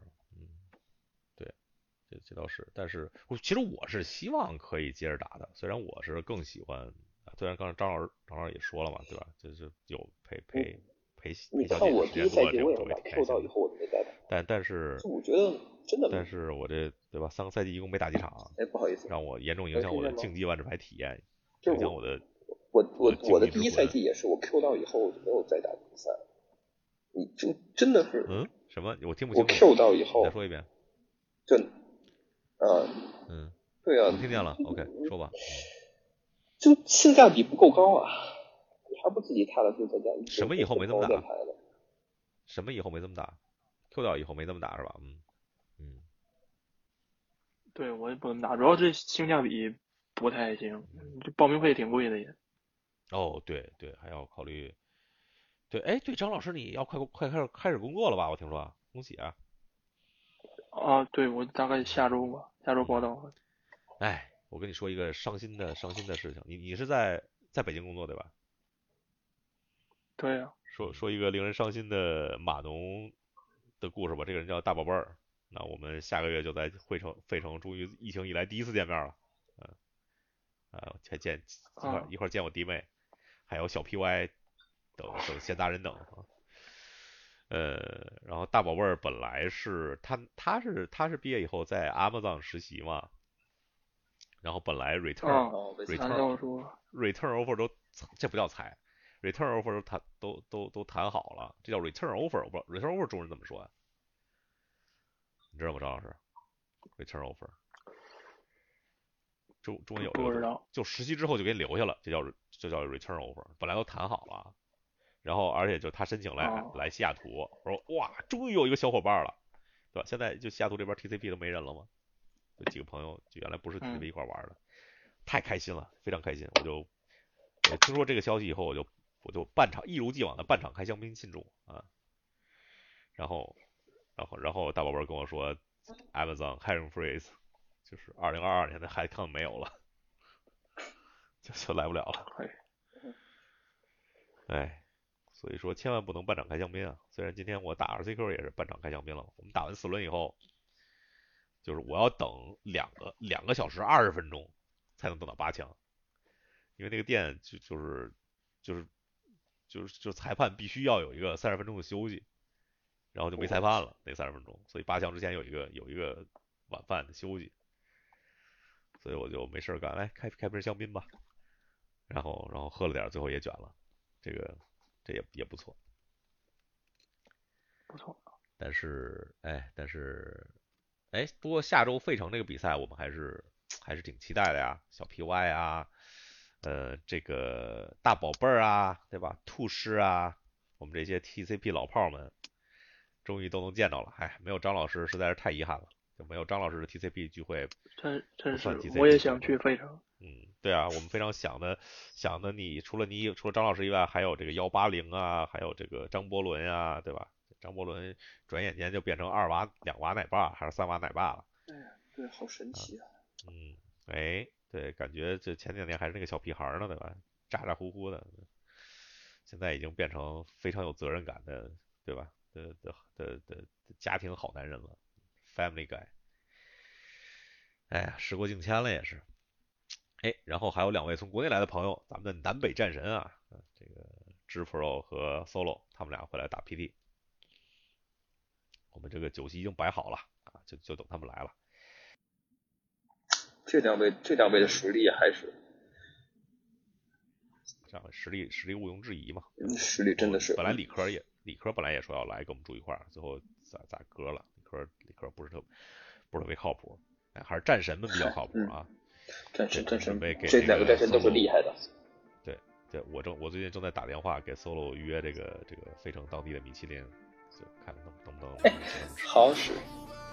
这这倒是，但是我其实我是希望可以接着打的，虽然我是更喜欢，啊虽然刚才张老师张老师也说了嘛，对吧？就是有陪陪陪你陪小姐时间多了，这赛季我也把我也挺开但但是我觉得真的，但是我这对吧？三个赛季一共没打几场，哎不好意思，让我严重影响我的竞技万智牌体验，影响我的我我我的第一赛季也是我 Q 到以后我就没有再打比赛，你就真的是嗯什么？我听不清楚，Q 到以后再说一遍。就呃嗯，对啊我，听见了，OK，说吧。就性价比不够高啊，你还不自己踏踏实实在家什么以后没这么打电台的？什么以后没这么打？Q 掉以后没这么打是吧？嗯嗯，对我也不怎么打，主要这性价比不太行，这报名费挺贵的也。哦对对，还要考虑。对，哎，对，张老师你要快快开始开始工作了吧？我听说，恭喜啊！啊，对我大概下周吧，下周报道。哎，我跟你说一个伤心的伤心的事情，你你是在在北京工作对吧？对呀、说说一个令人伤心的码农的故事吧。这个人叫大宝贝儿。那我们下个月就在惠城费城，终于疫情以来第一次见面了。嗯，啊，还见一会儿啊一会儿见我弟妹，还有小 PY 等等闲杂人等啊。呃，然后大宝贝儿本来是他他是他是毕业以后在 Amazon 实习嘛，然后本来 return、，Return，return offer 都这不叫裁，return offer 都谈都都都谈好了，这叫 return offer，我不知道 return offer 中文怎么说呀、你知道吗，张老师？return offer 中中文有这个。就实习之后就给你留下了，这叫这叫 return offer，本来都谈好了，然后而且就他申请来、哦。来西雅图，我说哇，终于有一个小伙伴了，对吧？现在就西雅图这边 TCP 都没人了吗，就几个朋友就原来不是 TCP 嗯。一块玩的，太开心了，非常开心，我就我听说这个消息以后，我就我就半场一如既往的半场开香槟庆祝啊，然后然后然后大宝贝儿跟我说，Amazon hiring freeze，就是二零二二年的 HiCon 没有了，就就来不了了，哎，哎，所以说千万不能半场开香槟啊！虽然今天我打 RCQ 也是半场开香槟了，我们打完四轮以后，就是我要等两个两个小时二十分钟才能等到八强，因为那个店就就是就是就是就裁判必须要有一个三十分钟的休息，然后就没裁判了那三十分钟，所以八强之前有一个有一个晚饭的休息，所以我就没事干，来开开瓶香槟吧，然后然后喝了点，最后也卷了，这个这也也不错。不错。但是，哎，但是，哎，不过下周费城这个比赛我们还是还是挺期待的呀，小 PY 啊，呃，这个大宝贝儿啊，对吧？兔师啊，我们这些 TCP 老炮们，终于都能见到了。哎，没有张老师实在是太遗憾了，就没有张老师的 TCP 聚会。真真是我也想去费城。嗯，对啊，我们非常想的想的你，除了你除了张老师以外，还有这个幺八零啊，还有这个张伯伦啊、对吧？张伯伦转眼间就变成二娃两娃奶爸还是三娃奶爸了。哎呀，对，好神奇啊！嗯，哎，对，感觉这前两年还是那个小屁孩呢，对吧？咋咋呼呼的，现在已经变成非常有责任感的，对吧？的的的的的家庭好男人了，family guy。哎呀，时过境迁了也是。哎，然后还有两位从国内来的朋友，咱们的南北战神啊，呃这个知 Pro 和 Solo，他们俩会来打 PD。我们这个酒席已经摆好了啊，就就等他们来了。这两位这两位的实力还是这样实力实力毋庸置疑嘛。嗯实力真的是本来理科也理科本来也说要来跟我们住一块儿，最后咋咋割了？理科理科不是特不是特别靠谱，哎，还是战神们比较靠谱啊。战神战神这那个两个战神都是厉害的。对对，我正我最近正在打电话给 Solo 预约这个这个费城当地的米其林，就看能能不能。好使，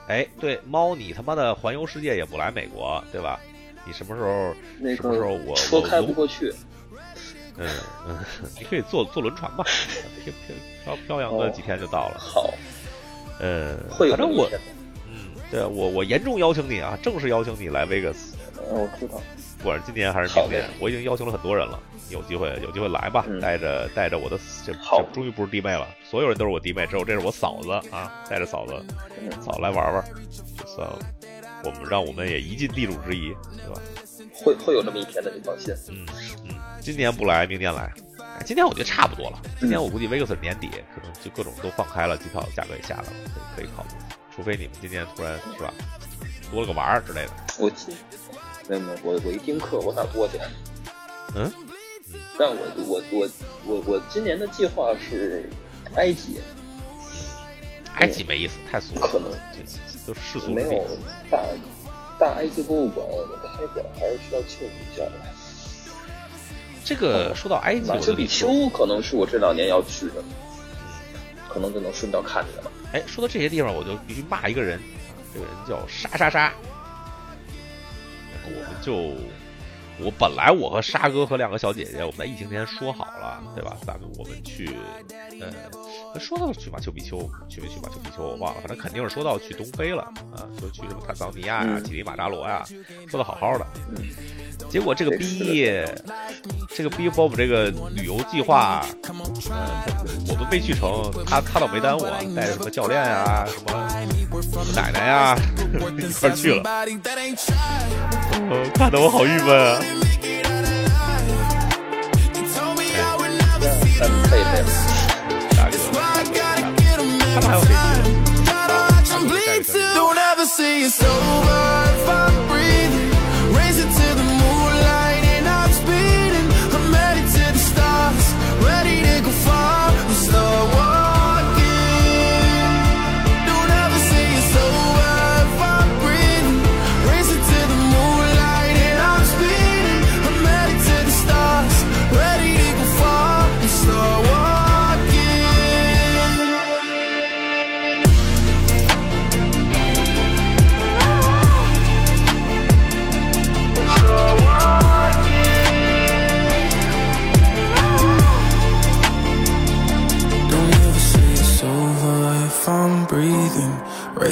哎，对，猫，你他妈的环游世界也不来美国，对吧？你什么时候那什么时候我车开不过去，嗯嗯，你可以坐坐轮船吧，飘飘飘飘扬个哦几天就到了。好，呃，会有反正我。嗯，对我我严重邀请你啊，正式邀请你来 Vegas，嗯，我知道。不管是今年还是明年，我已经邀请了很多人了。有机会有机会来吧，嗯带着带着我的这好这终于不是弟妹了，所有人都是我弟妹，只有这是我嫂子啊，带着嫂子嗯嫂来玩玩，就算我们让我们也一尽地主之谊，对吧？会会有这么一天的，你放心。嗯嗯，今年不来，明年来。哎，今年我觉得差不多了。今年我估计 Vegas 年底可能就各种都放开了，机票价格也下来了，可以可以考虑。除非你们今年突然是吧，多了个娃儿之类的。我记，没有没有，我我一听课我哪过去？嗯，但我我我我我今年的计划是埃及，埃及没意思，太俗了，可能这都世俗没有。大大埃及博物馆开馆，还是需要庆祝一下的。这个说到埃及，马丘比丘可能是我这两年要去的，可能就能顺道看见了。哎，说到这些地方，我就必须骂一个人，啊这个人叫沙沙沙。就，我本来我和沙哥和两个小姐姐，我们在疫情前说好了，对吧？咱们我们去，呃，说到去马丘比丘，去没去马丘比丘我忘了，反正肯定是说到去东非了啊，说去什么坦桑尼亚呀、嗯乞力马扎罗呀，说的好好的。嗯结果这个逼，这个逼把我们这个旅游计划，呃，我们没去成，他他倒没耽误啊，带着什么教练呀、什么奶奶呀、一块儿去了，呃，看得我好郁闷啊。但可以可以。大哥，大哥，大哥，他们还有谁去